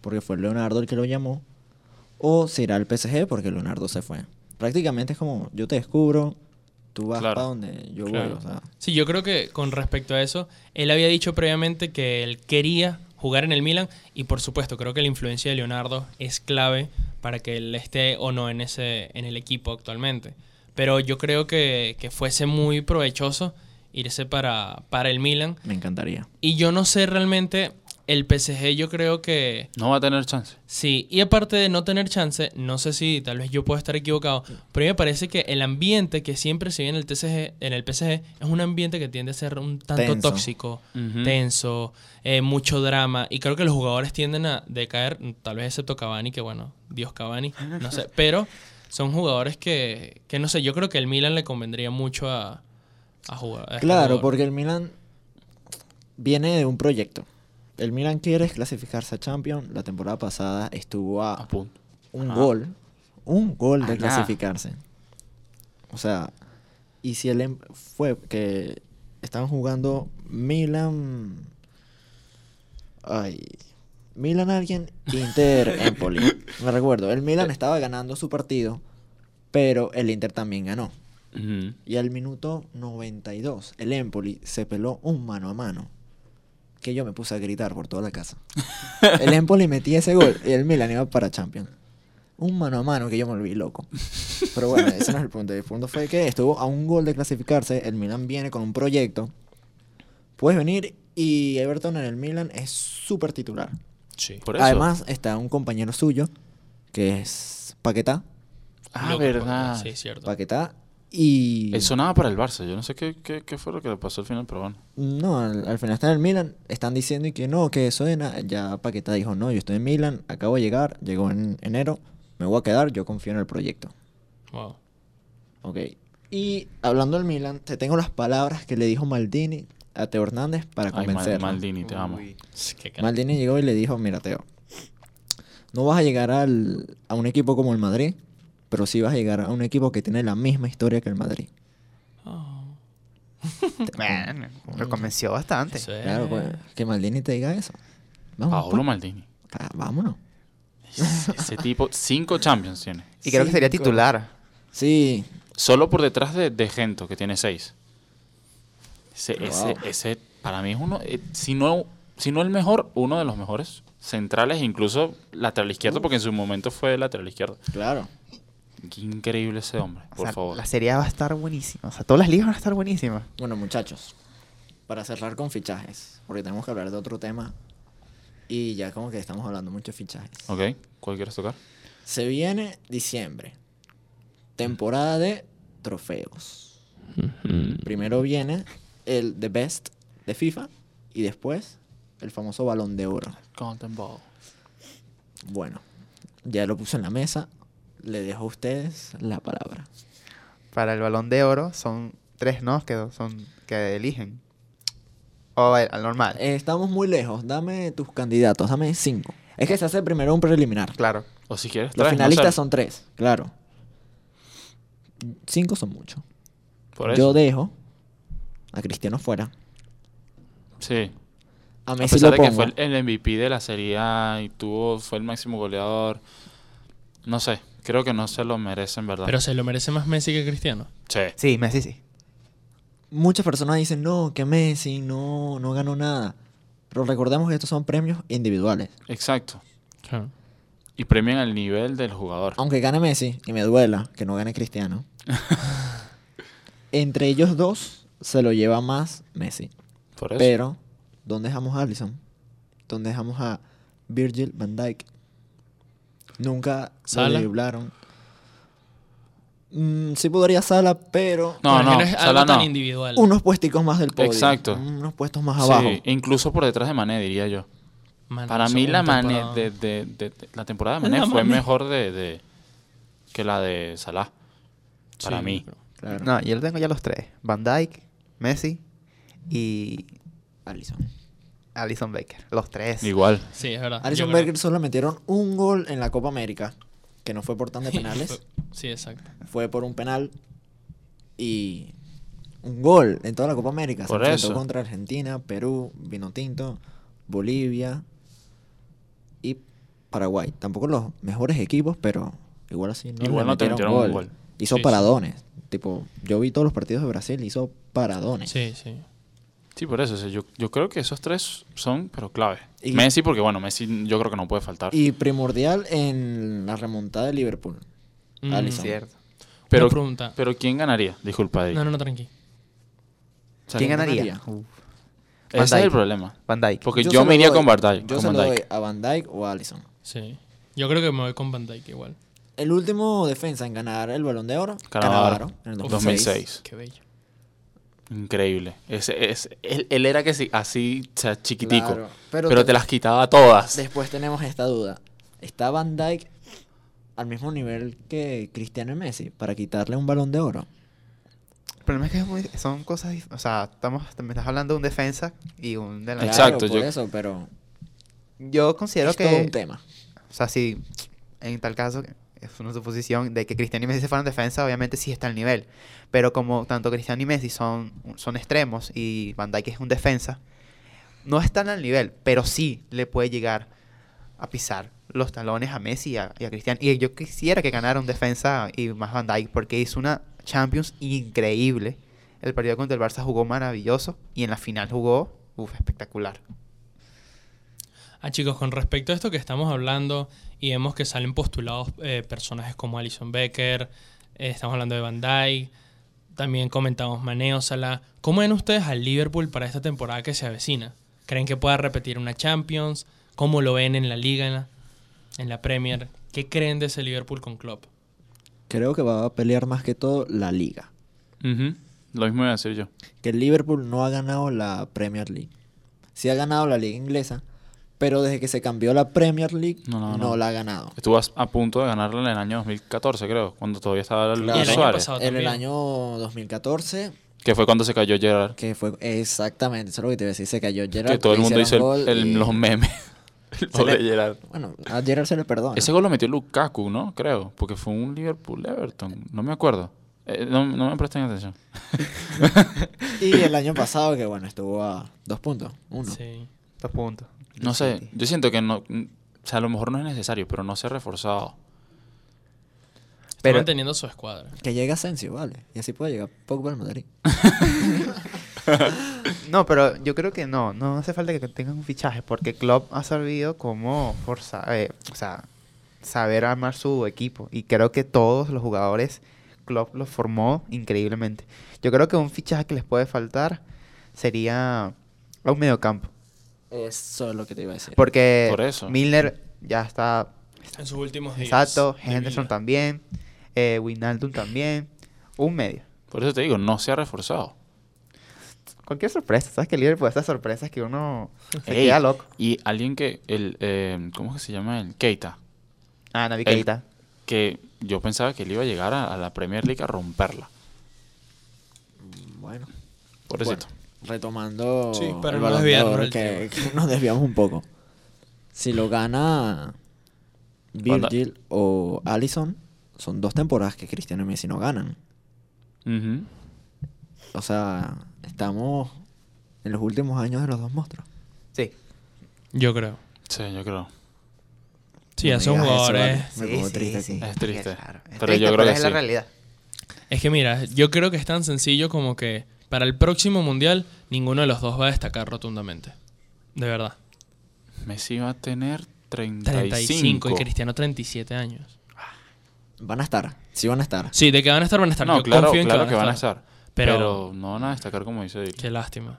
porque fue Leonardo el que lo llamó, o se irá al PSG porque Leonardo se fue. Prácticamente es como yo te descubro, tú vas Claro. para donde yo Claro. voy. O sea, Sí, yo creo que con respecto a eso, él había dicho previamente que él quería jugar en el Milan y por supuesto creo que la influencia de Leonardo es clave para que él esté o no en ese en el equipo actualmente. Pero yo creo que, que fuese muy provechoso irse para, para el Milan me encantaría. y yo no sé realmente el PSG yo creo que No va a tener chance. Sí, y aparte de no tener chance, no sé si tal vez yo puedo estar equivocado, pero a mí me parece que el ambiente que siempre se ve en el TCG, en el PSG, es un ambiente que tiende a ser un tanto Tenso. tóxico, tenso, eh, mucho drama, y creo que los jugadores tienden a decaer, tal vez excepto Cavani, que bueno, Dios Cavani, no sé, pero son jugadores que, que no sé, yo creo que el Milan le convendría mucho a, a jugar. a este Claro, jugador. porque el Milan viene de un proyecto. El Milan quiere clasificarse a Champions. La temporada pasada estuvo A a punto. un Ah. gol, un gol de clasificarse. O sea, y si el em- fue que estaban jugando Milan, ay, Milan alguien, Inter Empoli. Me recuerdo, el Milan estaba ganando su partido, pero el Inter también ganó. Y al minuto 92, el Empoli se peló un mano a mano. Que yo me puse a gritar por toda la casa. El Empoli metía ese gol y el Milan iba para Champions. Un mano a mano que yo me volví loco. Pero bueno, ese no es el punto. El punto fue que estuvo a un gol de clasificarse. El Milan viene con un proyecto. Puedes venir y Everton en el Milan es súper titular. Sí. Por eso. Además está un compañero suyo que es Paquetá. ah, Loco, verdad. Sí, cierto. Paquetá y... Él sonaba para el Barça. Yo no sé qué, qué, qué fue lo que le pasó al final, pero bueno. No, al, al final está en el Milan. Están diciendo y que no, que eso de na- Ya Paquetá dijo, no, yo estoy en Milan, acabo de llegar, llegó en enero, me voy a quedar, yo confío en el proyecto. Wow. Ok. Y hablando del Milan, te tengo las palabras que le dijo Maldini a Teo Hernández para Ay, Mal- convencerlo. Maldini, te amo. Maldini llegó y le dijo, mira Teo, no vas a llegar al, a un equipo como el Madrid, pero sí vas a llegar a un equipo que tiene la misma historia que el Madrid. Oh, Bueno, lo convenció bastante. Claro, pues, que Maldini te diga eso. Vamos, Paolo pues. Maldini. Ah, vámonos. Ese tipo, cinco Champions tiene. Y creo que sería Cinco. titular. Sí, Solo por detrás de, de Gento, que tiene seis. Ese, Wow. ese, ese, para mí es uno, eh, si no, si no el mejor, uno de los mejores centrales, incluso lateral izquierdo, porque en su momento fue lateral izquierdo. claro. Qué increíble ese hombre, O por sea, favor. La serie va a estar buenísima. O sea, todas las ligas van a estar buenísimas. Bueno, muchachos, para cerrar con fichajes, porque tenemos que hablar de otro tema y ya como que estamos hablando mucho de fichajes. Ok, ¿cuál quieres tocar? Se viene diciembre, temporada de trofeos. Primero viene el The Best de FIFA y después el famoso Balón de Oro. Golden Ball. Bueno, ya lo puse en la mesa. Le dejo a ustedes la palabra. Para el balón de oro son tres, ¿no? Que son que eligen. O el, al normal. Eh, estamos muy lejos. Dame tus candidatos. Dame cinco. Es que se hace primero un preliminar. Claro. O si quieres, Los tres, no finalistas sé. son tres, claro. Cinco son muchos. Por eso. Yo dejo a Cristiano fuera. Sí. A A Messi pesar lo de que fue el, el MVP de la Serie A y tuvo, fue el máximo goleador. No sé, creo que no se lo merece en verdad. Pero se lo merece más Messi que Cristiano. sí. Sí, Messi sí. Muchas personas dicen, no, que Messi no, no ganó nada. Pero recordemos que estos son premios individuales. Exacto. Claro. Y premian el nivel del jugador. Aunque gane Messi, y me duela que no gane Cristiano. entre ellos dos se lo lleva más Messi. Por eso. Pero, ¿dónde dejamos a Allison? ¿Dónde dejamos a Virgil van Dijk? Nunca Sala. lo driblaron. Mm, sí podría Sala, pero No, no, es algo tan no. individual. unos puesticos más del podio. Exacto. Unos puestos más Sí, abajo. incluso por detrás de Mané, diría yo. Para mí la Mané temporada. de, de- de- de- la temporada de La Mané fue Mané. mejor de, de- que la de Salah. Para Sí, mí. Claro. No, yo lo tengo ya los tres. Van Dyke, Messi y Allison. Alison Baker. Los tres. Igual. Sí, es verdad. Alison Yo creo- Becker solo metieron un gol en la Copa América, que no fue por tan de penales. Fue- Sí, exacto. fue por un penal y un gol en toda la Copa América. Se Por enfrentó eso. contra Argentina, Perú, Vinotinto, Bolivia y Paraguay. Tampoco los mejores equipos, pero igual así no, Igual le no te metieron metieron un gol. gol. Hizo Sí, sí. paradones. Tipo, yo vi todos los partidos de Brasil, hizo paradones. Sí, sí. Sí, por eso. o sea, yo, yo creo que esos tres son, pero clave. Y- Messi, porque bueno, Messi yo creo que no puede faltar. Y primordial en la remontada de Liverpool. Mm, Alisson. Cierto. pero, Una pregunta. pero ¿quién ganaría? Disculpa, Eddie. No, no, no, tranqui. O sea, ¿Quién ¿quién ganaría? ganaría? Ese es el problema. Van Dyke. Porque yo, me iría doy- con Van Dijk. Yo con se Van lo Dijk. doy a Van Dijk o a Allison. Sí. Yo creo que me voy con Van Dijk igual. El último defensa en ganar el Balón de Oro, Cannavaro, en el 2006. 2006. Qué bello. Increíble. Ese, es, él, él era que sí, así, o sea, chiquitico. Claro, pero pero te te- las quitaba todas. Después tenemos esta duda. ¿Está Van Dijk al mismo nivel que Cristiano y Messi para quitarle un Balón de Oro? El problema es que es muy- son cosas... O sea, estamos, me estás hablando de un defensa y un delantero. Exacto, Claro, por yo- eso, pero Yo considero es que... todo un tema. O sea, si en tal caso es una suposición de que Cristiano y Messi se fueran defensa, obviamente sí está al nivel. Pero como tanto Cristiano y Messi son, son extremos y Van Dijk es un defensa, no están al nivel, pero sí le puede llegar a pisar los talones a Messi y a, y a Cristiano. Y yo quisiera que ganara un defensa y más Van Dijk porque hizo una Champions increíble. El partido contra el Barça jugó maravilloso y en la final jugó uf, espectacular. Ah, chicos, con respecto a esto que estamos hablando y vemos que salen postulados eh, personajes como Alison Becker, eh, estamos hablando de Van Dijk, también comentamos Maneo Salah. ¿Cómo ven ustedes al Liverpool para esta temporada que se avecina? ¿Creen que pueda repetir una Champions? ¿Cómo lo ven en la Liga, en la, en la Premier? ¿Qué creen de ese Liverpool con Klopp? Creo que va a pelear más que todo la Liga. Lo mismo iba a decir yo. Que el Liverpool no ha ganado la Premier League. Sí ha ganado la Liga Inglesa, pero desde que se cambió la Premier League No, no, no, no. la ha ganado. Estuvo a, punto de ganarla en el año 2014, creo, cuando todavía estaba el Claro. El año Suárez. pasado En el año 2014, Que fue cuando se cayó Gerard. que fue exactamente, eso es lo que te iba a decir, se cayó Gerard. Que todo el mundo hizo hicieron el- gol el- y- los memes. El pobre le- Gerard. Bueno, a Gerard se le perdona. Ese gol lo metió Lukaku, ¿no? Creo. Porque fue un Liverpool-Everton. No me acuerdo. Eh, no, no me presten atención. Y el año pasado, que bueno, estuvo a dos puntos, uno. Sí. Dos puntos. No sé. City. Yo siento que no... O sea, a lo mejor no es necesario, pero no se ha reforzado. Está Pero- manteniendo su escuadra. Que llegue Asensio, vale. Y así puede llegar Pogba al Madrid. No, pero yo creo que no, no hace falta que tengan un fichaje, porque Klopp ha sabido cómo forzar, eh, o sea, saber armar su equipo. Y creo que todos los jugadores, Klopp los formó increíblemente. Yo creo que un fichaje que les puede faltar sería un mediocampo. Eso es lo que te iba a decir. Porque Por eso. Milner ya está, En sus últimos días. exacto, de Henderson también, eh, Wijnaldum también, un medio. Por eso te digo, no se ha reforzado. Cualquier sorpresa, ¿sabes que el Liverpool estas sorpresas que uno se Ey, queda loco? Y alguien que, el, eh, ¿cómo es que se llama? El Keita. Ah, Navi El- Keita. Que yo pensaba que él iba a llegar a, a la Premier League a romperla. Bueno, Por eso. bueno, retomando Sí, para el no desviarnos que, que nos desviamos un poco. Si lo gana Virgil o Allison, son dos temporadas que Cristiano y Messi no ganan. O sea, estamos en los últimos años de los dos monstruos. Sí. Yo creo. Sí, yo creo. Sí, digas eso, jugadores... vale. Me pongo triste aquí. Es triste. claro. Es Pero triste, yo creo que es la sí. realidad. Es que mira, yo creo que es tan sencillo como que para el próximo mundial ninguno de los dos va a destacar rotundamente. De verdad. Messi va a tener 35. 35 y Cristiano 37 años. Van a estar, sí van a estar. Sí, de que van a estar, van a estar. No, Yo claro, confío en claro que van a estar. Pero- Pero, no van a destacar como dice Dil. Qué lástima.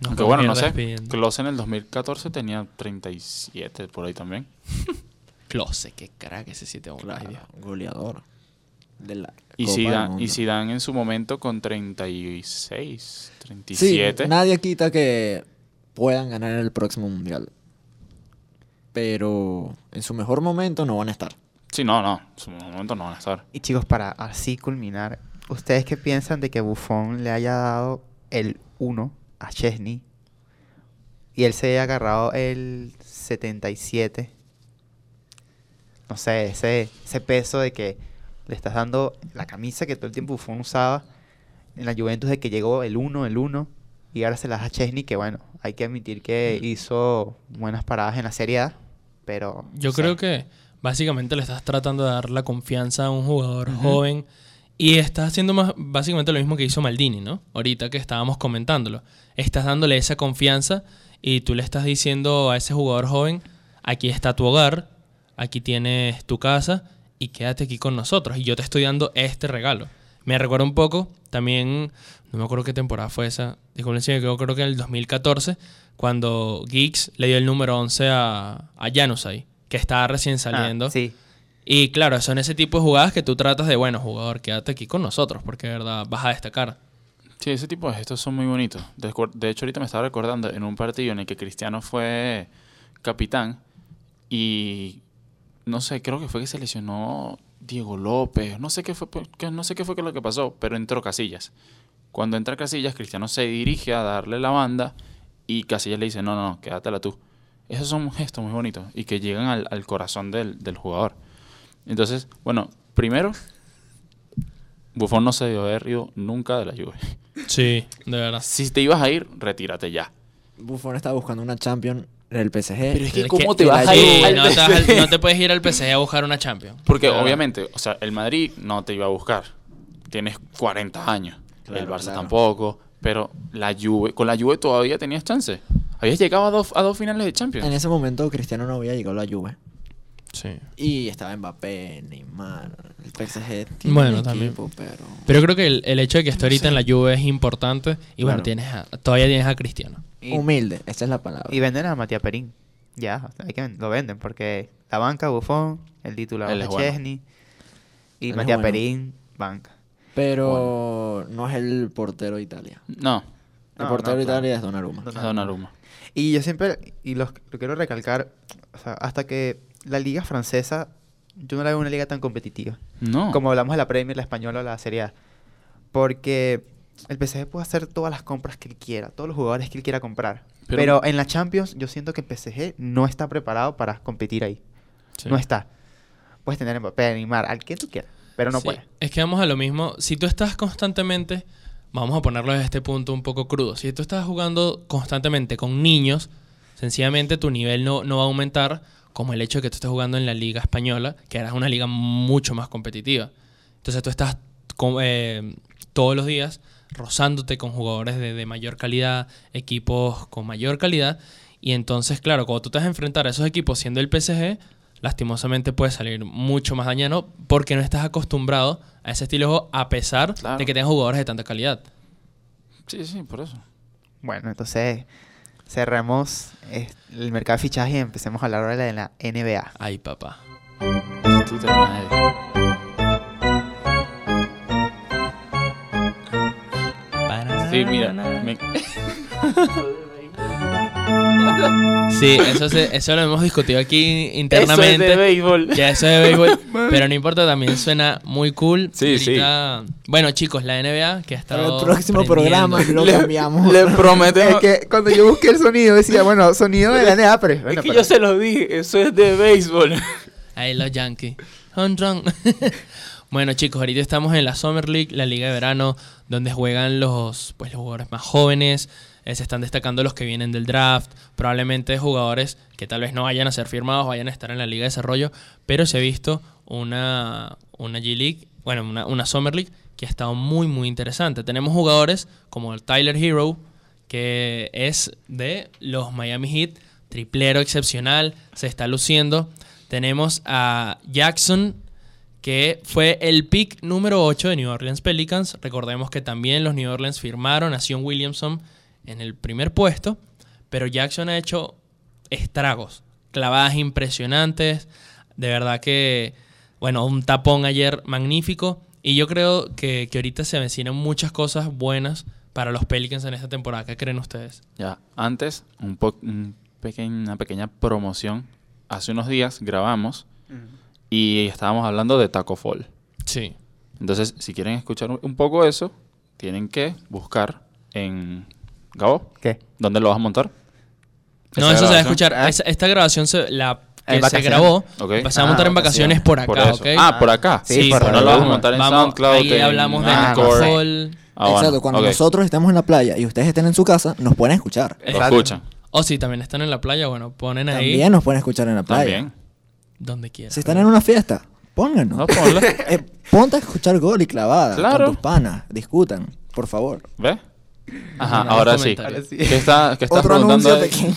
Nos Aunque bueno, no sé. Klose en el 2014 tenía 37 por ahí también. Klose, qué crack ese 7 Ay, Claro, Dios. goleador. De la Y Copa del Zidane, Mundo. y Zidane en su momento con 36, Sí, 37. nadie quita que puedan ganar el próximo mundial. Pero en su mejor momento no van a estar. Sí, no, no. En su momento no van a estar. Y chicos, para así culminar, ¿ustedes qué piensan de que Buffon le haya dado el 1 a Chesney y él se haya agarrado el 77? No sé, ese, ese peso de que le estás dando la camisa que todo el tiempo Buffon usaba en la Juventus de que llegó el 1, el 1 y ahora se las da a Chesney que bueno, hay que admitir que hizo buenas paradas en la Serie A, pero... Yo creo que básicamente le estás tratando de dar la confianza a un jugador joven y estás haciendo más básicamente lo mismo que hizo Maldini, ¿no? Ahorita que estábamos comentándolo. Estás dándole esa confianza y tú le estás diciendo a ese jugador joven, aquí está tu hogar, aquí tienes tu casa y quédate aquí con nosotros y yo te estoy dando este regalo. Me recuerda un poco, también, no me acuerdo qué temporada fue esa, disculpen si me equivoco, creo que en el 2014, cuando Geeks le dio el número 11 a, a Januzaj, que estaba recién Ah, saliendo. sí, Y claro, son ese tipo de jugadas que tú tratas de, bueno, jugador, quédate aquí con nosotros, porque de verdad vas a destacar. Sí, ese tipo de gestos son muy bonitos. De, de hecho, ahorita me estaba recordando en un partido en el que Cristiano fue capitán y no sé, creo que fue que se lesionó Diego López, no sé qué fue, que- no sé qué fue que lo que pasó, pero entró Casillas. Cuando entra Casillas, Cristiano se dirige a darle la banda y Casillas le dice, no, no, no, quédatela tú. Esos son gestos muy bonitos y que llegan al, al corazón del, del jugador. Entonces, bueno, primero, Buffon no se debió haber ido nunca de la Juve. Sí, de verdad. Si te ibas a ir, retírate ya. Buffon estaba buscando una Champions en el PSG. Pero es que, ¿cómo te vas a ir? no, te no te puedes ir al PSG a buscar una Champions. Porque obviamente, o sea, el Madrid no te iba a buscar. Tienes 40 años. el Barça claro. tampoco. Pero la Juve, con la Juve todavía tenías chance. Habías llegado a dos, a dos finales de Champions. En ese momento Cristiano no había llegado a la Juve. Sí. Y estaba Mbappé, Neymar, el PSG tiene Bueno, un también. equipo, pero... Pero creo que el, el hecho de que esté ahorita en la Juve es importante. Y bueno, Claro. tienes a- todavía tienes a Cristiano. Y, Humilde, esa es la palabra. y venden a Matías Perín. Ya, hay que, lo venden porque la banca Buffon, el titular de. Chesney y Él Matías bueno. Perín, banca. Pero no es el portero de Italia. No, El No, portero no, de claro. Italia es Donnarumma. Don- es Donnarumma. Y yo siempre, y los- lo quiero recalcar, o sea, hasta que la liga francesa, yo no la veo una liga tan competitiva. No. Como hablamos de la Premier, la española o la Serie A. Porque el PSG puede hacer todas las compras que él quiera, todos los jugadores que él quiera comprar. Pero- Pero, en la Champions yo siento que el PSG no está preparado para competir ahí. Sí. No está. Puedes tener Mbappé, a Neymar, al que tú quieras, pero no Sí, puede. Es que vamos a lo mismo. Si tú estás constantemente, vamos a ponerlo desde este punto un poco crudo. Si tú estás jugando constantemente con niños, sencillamente tu nivel no, no va a aumentar como el hecho de que tú estés jugando en la liga española, que era una liga mucho más competitiva. Entonces tú estás con- eh, todos los días rozándote con jugadores de, de mayor calidad, equipos con mayor calidad. Y entonces, claro, cuando tú te vas a enfrentar a esos equipos siendo el PSG, lastimosamente puede salir mucho más dañado porque no estás acostumbrado a ese estilo de juego a pesar Claro. de que tengas jugadores de tanta calidad. Sí, sí, por eso. Bueno, entonces cerramos eh, el mercado de fichajes y empecemos a hablar de la NBA. Ay, papá. Sí, mira. Me... Sí, eso, se- eso lo hemos discutido aquí internamente. Eso es de béisbol. Ya eso es de béisbol. pero no importa, también suena muy cool. Sí, sí. Bueno, chicos, la NBA que ha estado. el próximo programa lo Le- cambiamos. Le prometemos. Es que cuando yo busqué el sonido decía, bueno, sonido de la NBA, pero bueno, es que pero- yo se lo dije, eso es de béisbol. Ahí los Yankees. Home run. bueno, chicos, ahorita estamos en la Summer League, la liga de verano, donde juegan los, pues, los jugadores más jóvenes. Eh, se están destacando los que vienen del draft. Probablemente jugadores que tal vez no vayan a ser firmados, vayan a estar en la liga de desarrollo. Pero se ha visto una, una G-League, bueno, una, una Summer League que ha estado muy, muy interesante. Tenemos jugadores como el Tyler Hero, que es de los Miami Heat, triplero excepcional, se está luciendo. Tenemos a Jackson, que fue el pick número 8 de New Orleans Pelicans. Recordemos que también los New Orleans firmaron a Sion Williamson en el primer puesto, pero Jackson ha hecho estragos, clavadas impresionantes, de verdad que, bueno, un tapón ayer magnífico, y yo creo que, que ahorita se avecinan muchas cosas buenas para los Pelicans en esta temporada. ¿Qué creen ustedes? Ya, antes, un po- un peque- una pequeña promoción. Hace unos días grabamos y estábamos hablando de Taco Fall. Sí. Entonces, si quieren escuchar un poco eso, tienen que buscar en Gabo. ¿Qué? ¿Dónde lo vas a montar? No, eso se va a escuchar. Ah. Esa- esta grabación se, la que En se vacaciones. grabó, Ok. la se va a montar Ah, en vacaciones vacaciones. por acá, Por eso. ¿ok? Ah, por acá. Sí, por por no lo vamos a montar en Vamos, SoundCloud. ahí en hablamos de Ah. Fall. Ah, bueno, Exacto, cuando ok. nosotros estemos en la playa y ustedes estén en su casa, nos pueden escuchar. Lo Exacto. escuchan. O si también están en la playa, bueno, ponen ahí También nos pueden escuchar en la playa. También. donde quieran. Si están en una fiesta, pónganos. No. Eh, ponte a escuchar gol y clavada Claro. con tus panas. Discutan, por favor. ¿Ves? Ajá, ahora sí. comentarios. Ahora sí. ¿Qué, está, qué estás Otro preguntando? pequeño.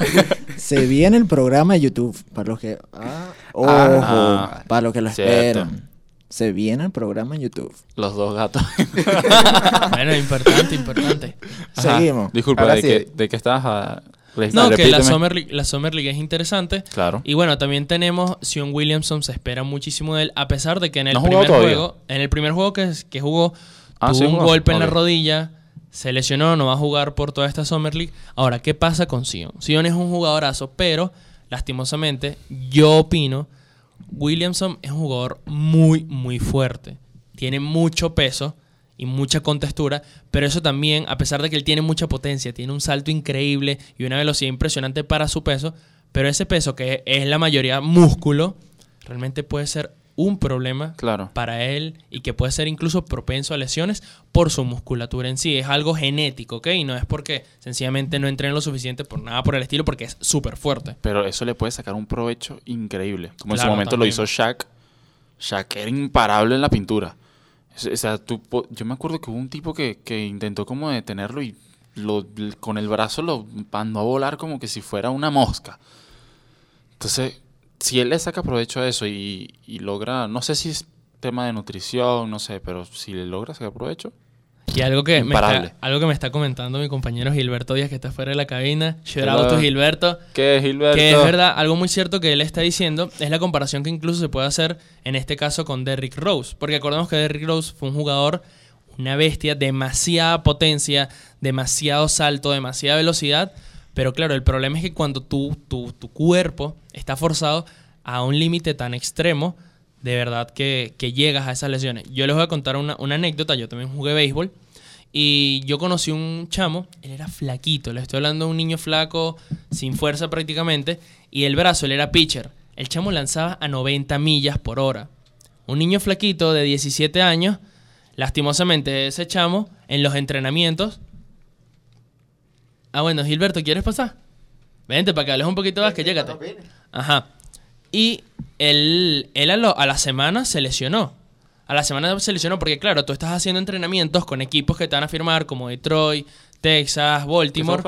Se viene el programa de YouTube. Para los que. Ah, ojo. Ah, para los que lo cierto. esperan. Se viene el programa en YouTube. Los dos gatos. bueno, importante, importante. Ajá. Seguimos. Disculpa, ¿de, sí. qué, ¿de qué estás? ah, re- No, que la. Summer, League, la Summer League es interesante. Claro. Y bueno, también tenemos Sion Williamson, se espera muchísimo de él, a pesar de que en el ¿No ha jugado primer juego, en el primer juego que, que jugó, Ah, tuvo sí un jugó. golpe en la rodilla, se lesionó, no va a jugar por toda esta Summer League. Ahora, ¿qué pasa con Sion? Sion es un jugadorazo, pero lastimosamente, yo opino, Williamson es un jugador muy, muy fuerte. Tiene mucho peso y mucha contextura, pero eso también, a pesar de que él tiene mucha potencia, tiene un salto increíble y una velocidad impresionante para su peso, pero ese peso que es la mayoría músculo, realmente puede ser un problema Claro. para él y que puede ser incluso propenso a lesiones por su musculatura en sí. Es algo genético, ¿ok? Y no es porque sencillamente no entrena lo suficiente por nada por el estilo, porque es súper fuerte. Pero eso le puede sacar un provecho increíble. Como en su momento también. lo hizo Shaq. Shaq era imparable en la pintura. O sea, tú yo me acuerdo que hubo un tipo que, que intentó como detenerlo y lo, con el brazo lo mandó a volar como que si fuera una mosca. Entonces, si él le saca provecho a eso y, y logra, no sé si es tema de nutrición, no sé, pero si le logra sacar provecho, Y algo que, me está, algo que me está comentando mi compañero Gilberto Díaz, que está fuera de la cabina. Shout out to Gilberto. ¿qué es Gilberto? Que es verdad, algo muy cierto que él está diciendo es la comparación que incluso se puede hacer en este caso con Derrick Rose. Porque acordemos que Derrick Rose fue un jugador, una bestia, demasiada potencia, demasiado salto, demasiada velocidad. Pero claro, el problema es que cuando tu, tu, tu cuerpo está forzado a un límite tan extremo, de verdad que, que llegas a esas lesiones. Yo les voy a contar una, una anécdota, yo también jugué béisbol. Y yo conocí un chamo, él era flaquito, le estoy hablando de un niño flaco, sin fuerza prácticamente, y el brazo, él era pitcher. El chamo lanzaba a 90 millas por hora. Un niño flaquito de 17 años, lastimosamente ese chamo, en los entrenamientos... Ah, bueno, Gilberto, ¿quieres pasar? Vente para que hables un poquito más, que llégate. Ajá. Y él, él a, lo- a la semana se lesionó. A la semana se lesionó porque, claro, tú estás haciendo entrenamientos con equipos que te van a firmar como Detroit, Texas, ¿Qué Baltimore.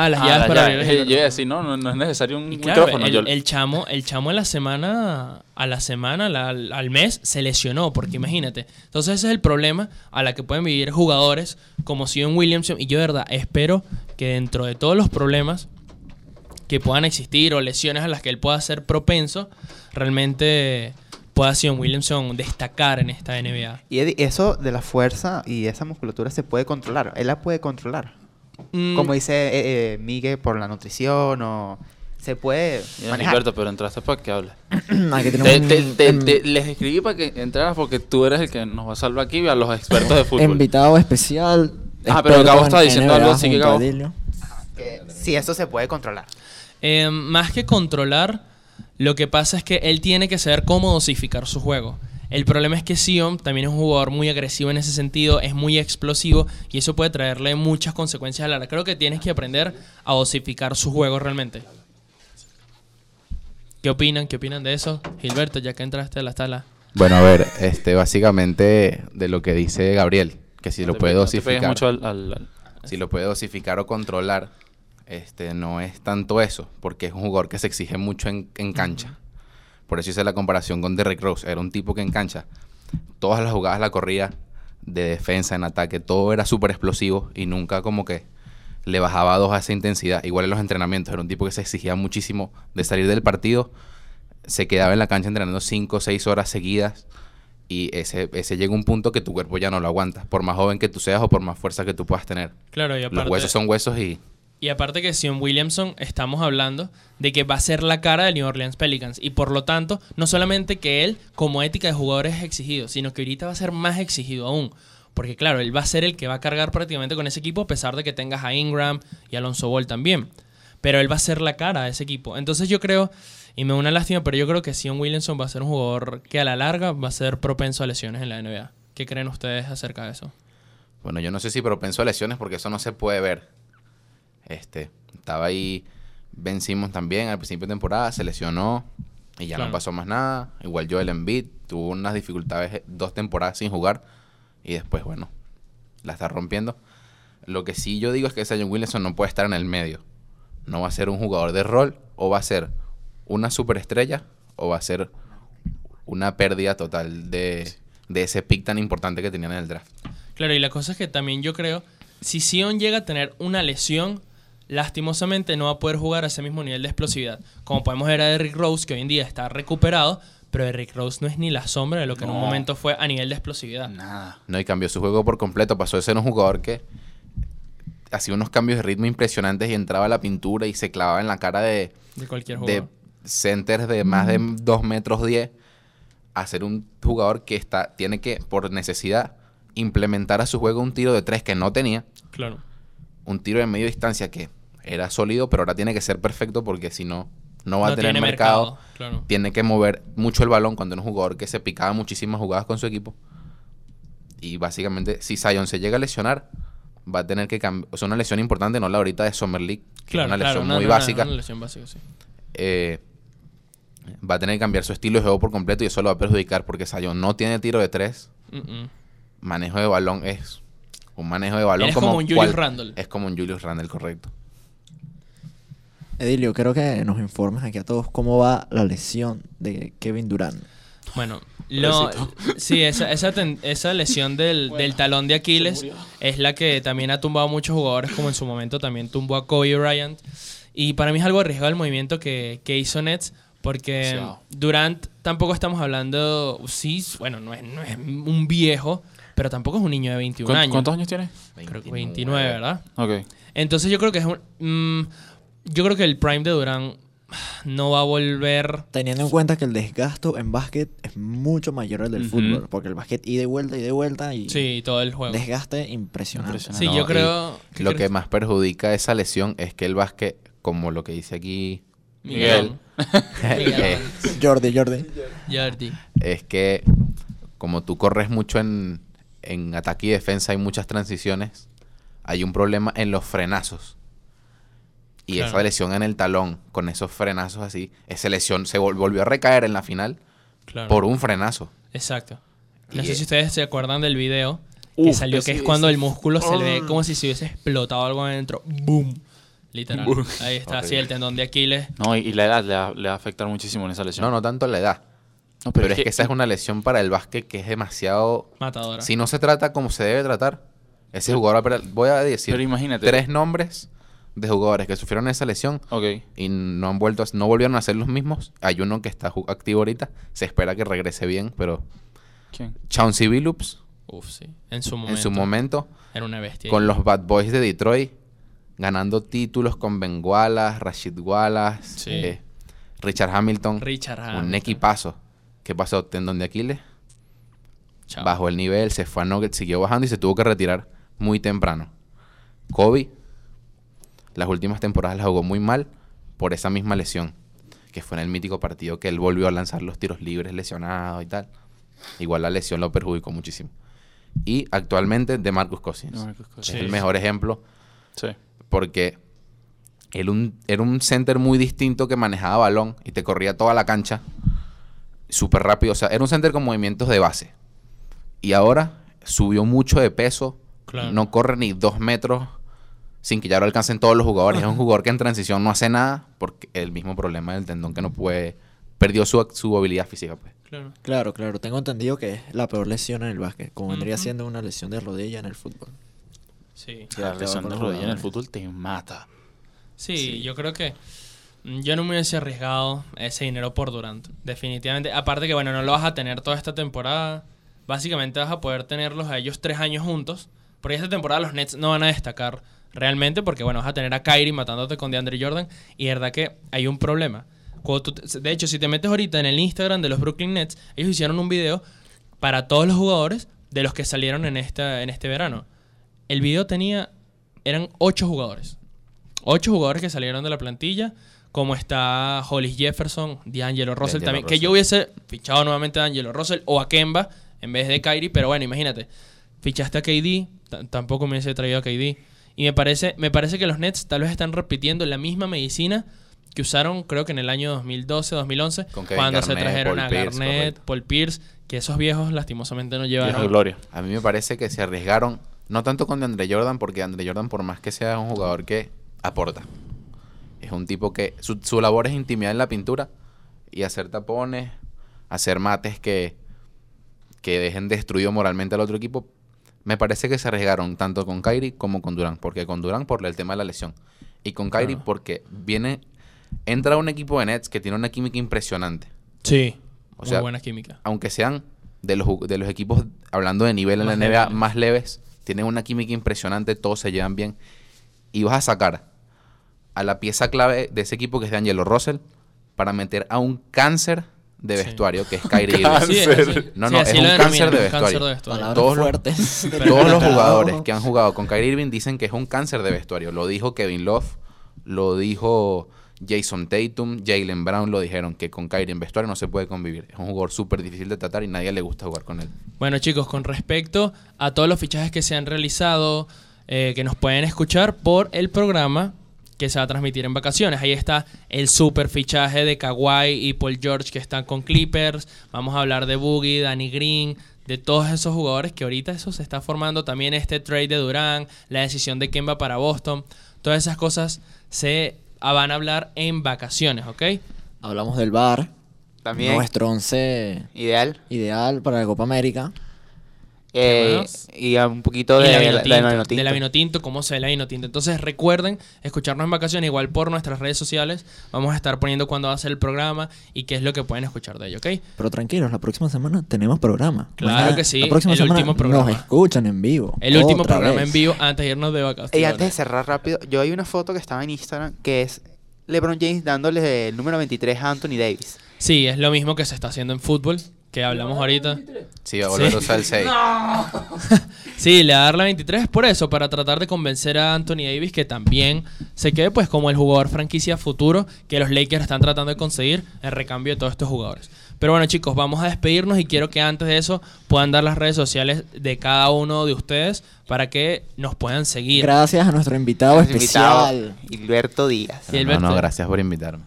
Ah, las Ah, llaves la para llave. abrir el Eh, Gilberto. yo iba a decir, no, no, no es necesario un claro, micrófono. el, yo- el chamo, el chamo a la semana, a la semana, la- al, mes, se lesionó, porque imagínate. Entonces ese es el problema a la que pueden vivir jugadores como Sion Williamson. Y yo de verdad espero que dentro de todos los problemas que puedan existir o lesiones a las que él pueda ser propenso, realmente pueda Sion Williamson destacar en esta NBA. Y Eddie, eso de la fuerza y esa musculatura se puede controlar. Él la puede controlar. Mm, Como dice eh, eh, Miguel, por la nutrición o... Se puede manejar. Gilberto, pero entraste para que hable. Aquí Te- tenemos te- em- te- les escribí para que entraras porque tú eres el que nos va a salvar aquí a los expertos de fútbol. invitado especial. Ah, pero Gabo estaba diciendo NBA algo así que Gabo- que sí, eso se puede controlar. Eh, más que controlar, lo que pasa es que él tiene que saber cómo dosificar su juego. El problema es que Sion también es un jugador muy agresivo en ese sentido, es muy explosivo y eso puede traerle muchas consecuencias a la. Creo que tienes que aprender a dosificar su juego realmente. ¿Qué opinan? ¿Qué opinan de eso? Gilberto, ya que entraste a la sala. Bueno, a ver, este, básicamente de lo que dice Gabriel, que si No lo puede pegues dosificar, mucho al- al- al- si lo puede dosificar o controlar, este, no es tanto eso, porque es un jugador que se exige mucho en, en cancha. Por eso hice la comparación con Derrick Rose. Era un tipo que en cancha, todas las jugadas la corría de defensa, en ataque, todo era súper explosivo y nunca como que le bajaba dos a esa intensidad. Igual en los entrenamientos, era un tipo que se exigía muchísimo de salir del partido, se quedaba en la cancha entrenando cinco o seis horas seguidas y ese, ese llega un punto que tu cuerpo ya no lo aguanta, por más joven que tú seas o por más fuerza que tú puedas tener. Claro, y aparte, Los huesos son huesos y y aparte que Sion Williamson estamos hablando de que va a ser la cara del New Orleans Pelicans y por lo tanto no solamente que él como ética de jugador es exigido, sino que ahorita va a ser más exigido aún. Porque claro, él va a ser el que va a cargar prácticamente con ese equipo a pesar de que tengas a Ingram y Alonso Ball también. Pero él va a ser la cara de ese equipo. Entonces yo creo, y me da una lástima, pero yo creo que Sion Williamson va a ser un jugador que a la larga va a ser propenso a lesiones en la NBA. ¿Qué creen ustedes acerca de eso? Bueno, yo no sé si propenso a lesiones porque eso no se puede ver. Este, estaba ahí Ben Simmons también al principio de temporada, se lesionó y ya Claro. no pasó más nada. Igual Joel Embiid tuvo unas dificultades eh, dos temporadas sin jugar y después, bueno, la está rompiendo. Lo que sí yo digo es que Zion Williamson no puede estar en el medio. No va a ser un jugador de rol o va a ser una superestrella o va a ser una pérdida total de, de ese pick tan importante que tenían en el draft. Claro, y la cosa es que también yo creo, si Sion llega a tener una lesión, lastimosamente no va a poder jugar a ese mismo nivel de explosividad. Como podemos ver a Derrick Rose, que hoy en día está recuperado, pero Derrick Rose no es ni la sombra de lo que en un momento fue a nivel de explosividad. Nada. No, y cambió su juego por completo. Pasó de ser un jugador que hacía unos cambios de ritmo impresionantes y entraba a la pintura y se clavaba en la cara de, De cualquier de jugador. centers de más de 2 metros 10 a ser un jugador que está, tiene que, por necesidad, implementar a su juego un tiro de tres que no tenía, Claro. un tiro de media distancia que era sólido, pero ahora tiene que ser perfecto porque si no, no va a tener mercado. Claro. Tiene que mover mucho el balón cuando era un jugador que se picaba muchísimas jugadas con su equipo. Y básicamente, si Zion se llega a lesionar, va a tener que cambiar. O sea, una lesión importante, no la ahorita de Summer League, que es Claro, una claro, lesión muy básica. una lesión básica, sí. eh, va a tener que cambiar su estilo de juego por completo y eso lo va a perjudicar porque Zion no tiene tiro de tres. Mm, mm. Manejo de balón es un manejo de balón es como, como un Julius cual- Randle. Es como un Julius Randle, correcto. Edilio, creo que nos informes aquí a todos cómo va la lesión de Kevin Durant. Bueno, lo, sí, esa, esa, ten- esa lesión del, del talón de Aquiles es la que también ha tumbado a muchos jugadores, como en su momento también tumbó a Kobe Bryant. Y para mí es algo arriesgado el movimiento que, que hizo Nets, porque. Durant tampoco estamos hablando, sí, bueno, no es, no es un viejo, pero tampoco es un niño de 21 ¿Cuántos, años. cuántos años tienes? Creo que 29, ¿verdad? Ok. Entonces yo creo que es un... mm, yo creo que el prime de Durant no va a volver... Teniendo en cuenta que el desgasto en básquet es mucho mayor al del fútbol, porque el básquet ida y vuelta, ida y vuelta y Sí, todo el juego. desgaste impresionante. Impresionante. Sí, No, yo creo... ¿qué Lo que más perjudica esa lesión es que el básquet, como lo que dice aquí Miguel. eh, Jordi, Jordi. Jordi. es que como tú corres mucho en, en ataque y defensa, hay muchas transiciones, hay un problema en los frenazos. Y Claro. esa lesión en el talón, con esos frenazos así, esa lesión se vol- volvió a recaer en la final Claro. por un frenazo. Exacto. No Y- sé si ustedes se acuerdan del video que Uf, salió, que es cuando el músculo se le ve Ah. como si se hubiese explotado algo adentro. ¡Boom! Literal. Boom. Ahí está, así el tendón de Aquiles. No, y, y la edad le va, le va a afectar muchísimo en esa lesión. No, no tanto la edad. No, Pero, es que esa es una lesión para el básquet que es demasiado... Matadora. Si no se trata como se debe tratar, ese jugador Voy a decir Pero imagínate. tres nombres de jugadores que sufrieron esa lesión y no han vuelto a- no volvieron a ser los mismos. Hay uno que está activo ahorita, se espera que regrese bien, pero ¿Quién? Chauncey Billups Uf, sí. En su momento. en su momento Era una bestia. con los Bad Boys de Detroit ganando títulos con Ben Wallace, Rashid Wallace, Sí. eh, Richard Hamilton, Richard un equipazo. ¿Qué pasó? Tendón de Aquiles, Chao. bajó el nivel, se fue a Nuggets, siguió bajando y se tuvo que retirar muy temprano. Kobe, las últimas temporadas las jugó muy mal por esa misma lesión, que fue en el mítico partido que él volvió a lanzar los tiros libres lesionado y tal. Igual la lesión lo perjudicó muchísimo. Y actualmente de Marcus Cousins. Es el mejor ejemplo Sí. porque él un- era un center muy distinto que manejaba balón y te corría toda la cancha súper rápido. O sea, era un center con movimientos de base. Y ahora subió mucho de peso. Claro. No corre ni dos metros sin que ya lo alcancen todos los jugadores. es un jugador que en transición no hace nada porque el mismo problema del tendón que no puede... Perdió su, su habilidad física. Pues. Claro. Claro, claro. Tengo entendido que es la peor lesión en el básquet, como vendría siendo una lesión de rodilla en el fútbol. Sí. La lesión de rodilla en el fútbol te mata. Sí, yo creo que mm, yo no me hubiese arriesgado ese dinero por Durant. Definitivamente. Aparte que, bueno, no lo vas a tener toda esta temporada. Básicamente vas a poder tenerlos a ellos tres años juntos. Porque esta temporada los Nets no van a destacar realmente. Porque, bueno, vas a tener a Kyrie matándote con DeAndre Jordan. Y de verdad que hay un problema. Cuando tú te- de hecho, si te metes ahorita en el Instagram de los Brooklyn Nets, ellos hicieron un video para todos los jugadores de los que salieron en, esta, en este verano. El video tenía... Eran ocho jugadores. Ocho jugadores que salieron de la plantilla, como está Hollis Jefferson, D'Angelo Russell D'Angelo también. Que yo hubiese fichado nuevamente a D'Angelo Russell o a Kemba en vez de Kyrie, pero bueno, imagínate. Fichaste a KD, tampoco me hubiese traído a KD. Y me parece, me parece que los Nets tal vez están repitiendo la misma medicina que usaron, creo que en el año 2012, 2011, Con Kevin cuando se trajeron Paul a Pierce, Garnett, correcto. Paul Pierce, que esos viejos lastimosamente no llevaron. gloria. A mí me parece que se arriesgaron, no tanto con DeAndre Jordan, porque DeAndre Jordan, por más que sea un jugador que aporta, es un tipo que su, su labor es intimidar en la pintura y hacer tapones, hacer mates que, que dejen destruido moralmente al otro equipo. Me parece que se arriesgaron tanto con Kyrie como con Durant, porque con Durant por el tema de la lesión y con Kyrie Claro. porque viene, entra un equipo de Nets que tiene una química impresionante Sí, O muy sea, buena química. aunque sean de los, de los equipos, hablando de nivel en la NBA, leves. más leves, tienen una química impresionante, todos se llevan bien. Y vas a sacar a la pieza clave de ese equipo que es de Angelo Russell para meter a un cáncer de Sí. vestuario que es Kyrie Irving. No, no, es un cáncer de vestuario. Todos los- fuertes. del Todos los jugadores que han jugado con Kyrie Irving dicen que es un cáncer de vestuario. Lo dijo Kevin Love, lo dijo Jason Tatum, Jalen Brown lo dijeron que con Kyrie en vestuario no se puede convivir. Es un jugador súper difícil de tratar y nadie le gusta jugar con él. Bueno chicos, con respecto a todos los fichajes que se han realizado, eh, que nos pueden escuchar por el programa que se va a transmitir en vacaciones. Ahí está el super fichaje de Kawhi y Paul George que están con Clippers. Vamos a hablar de Boogie, Danny Green, de todos esos jugadores que ahorita eso se está formando. También este trade de Durán, la decisión de Kemba para Boston. Todas esas cosas se van a hablar en vacaciones, ¿ok? Hablamos del bar. También. Nuestro once Ideal. ideal para la Copa América. Eh, y a un poquito de la la, Vinotinto, de la Vinotinto, cómo se ve la Vinotinto. Entonces recuerden escucharnos en vacaciones, igual por nuestras redes sociales. Vamos a estar poniendo cuándo va a ser el programa y qué es lo que pueden escuchar de ello, ¿ok? Pero tranquilos, la próxima semana tenemos programa. Claro que sí, La próxima el semana último programa. nos escuchan en vivo. El último programa vez. en vivo antes de irnos de vacaciones. Y antes de cerrar rápido, yo hay una foto que estaba en Instagram que es LeBron James dándole el número 23 a Anthony Davis. Sí, es lo mismo que se está haciendo en fútbol, que hablamos ahorita. Sí, va a volver Sí. a usar el 6. Sí, le va a dar la 23 por eso, para tratar de convencer a Anthony Davis que también se quede pues como el jugador franquicia futuro que los Lakers están tratando de conseguir en recambio de todos estos jugadores. Pero bueno chicos, vamos a despedirnos y quiero que antes de eso puedan dar las redes sociales de cada uno de ustedes para que nos puedan seguir. Gracias a nuestro invitado Nuestro invitado, especial. Hilberto Díaz. No, no, gracias por invitarme.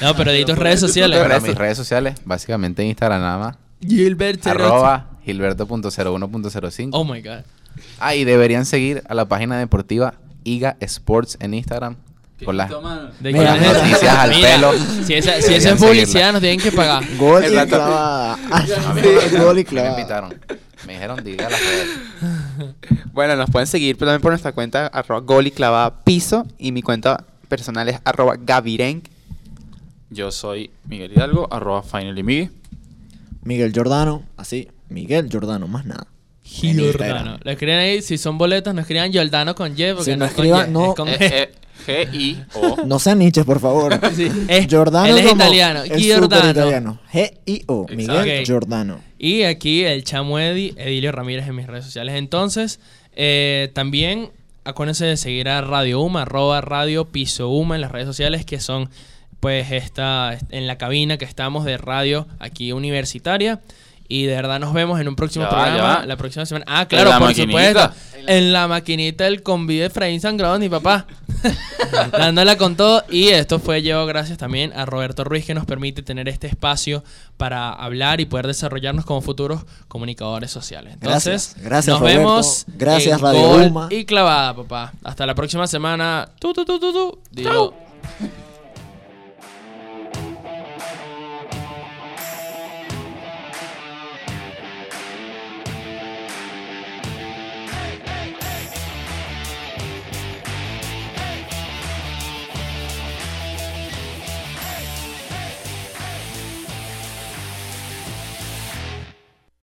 No, pero de tus redes sociales. Gracias. mis redes sociales, básicamente Instagram nada más. Gilbert Arroba gilberto.01.05. Oh my god. Ah, y deberían seguir a la página deportiva IGA Sports en Instagram. Con las noticias al Mira, pelo. Si esa, si esa es publicidad, nos tienen que pagar. Gol y clavada. Me- gol y me clavada. invitaron. Me dijeron, diga las redes. Bueno, nos pueden seguir también por nuestra cuenta arroba gol y clavada piso y mi cuenta personal es arroba gavirenk. Yo soy Miguel Hidalgo, arroba finally Miguel. Miguel Giordano, así, Miguel Giordano, más nada. En Giordano. Lo escriben ahí, si son boletos, no escriban Giordano con Y, porque Sí, no no, es con escriban- Y, no. es con Eh, G. eh, G-I-O. No sean niches, por favor. Sí, es- Giordano él es como- italiano. Es Giordano. súper italiano. G-I-O. Miguel Ok. Giordano. Y aquí el chamo Eddie, Edilio Ramírez en mis redes sociales. Entonces, eh, también acuérdense de seguir a Radio Uma, arroba Radio Piso Uma en las redes sociales, que son pues esta, en la cabina que estamos de radio aquí universitaria. Y de verdad nos vemos en un próximo Ya va, programa va. la próxima semana. Ah, claro, la por maquinita. supuesto. En la maquinita el convite de Efraín Sangrado, mi papá. Dándola con todo. Y esto fue llevado gracias también a Roberto Ruiz, que nos permite tener este espacio para hablar y poder desarrollarnos como futuros comunicadores sociales. Entonces, Gracias. Gracias, nos Roberto. vemos. Gracias, Radio Gol Uma. Y clavada, papá. Hasta la próxima semana. Tu, tu, tu, tu, tu. Digo.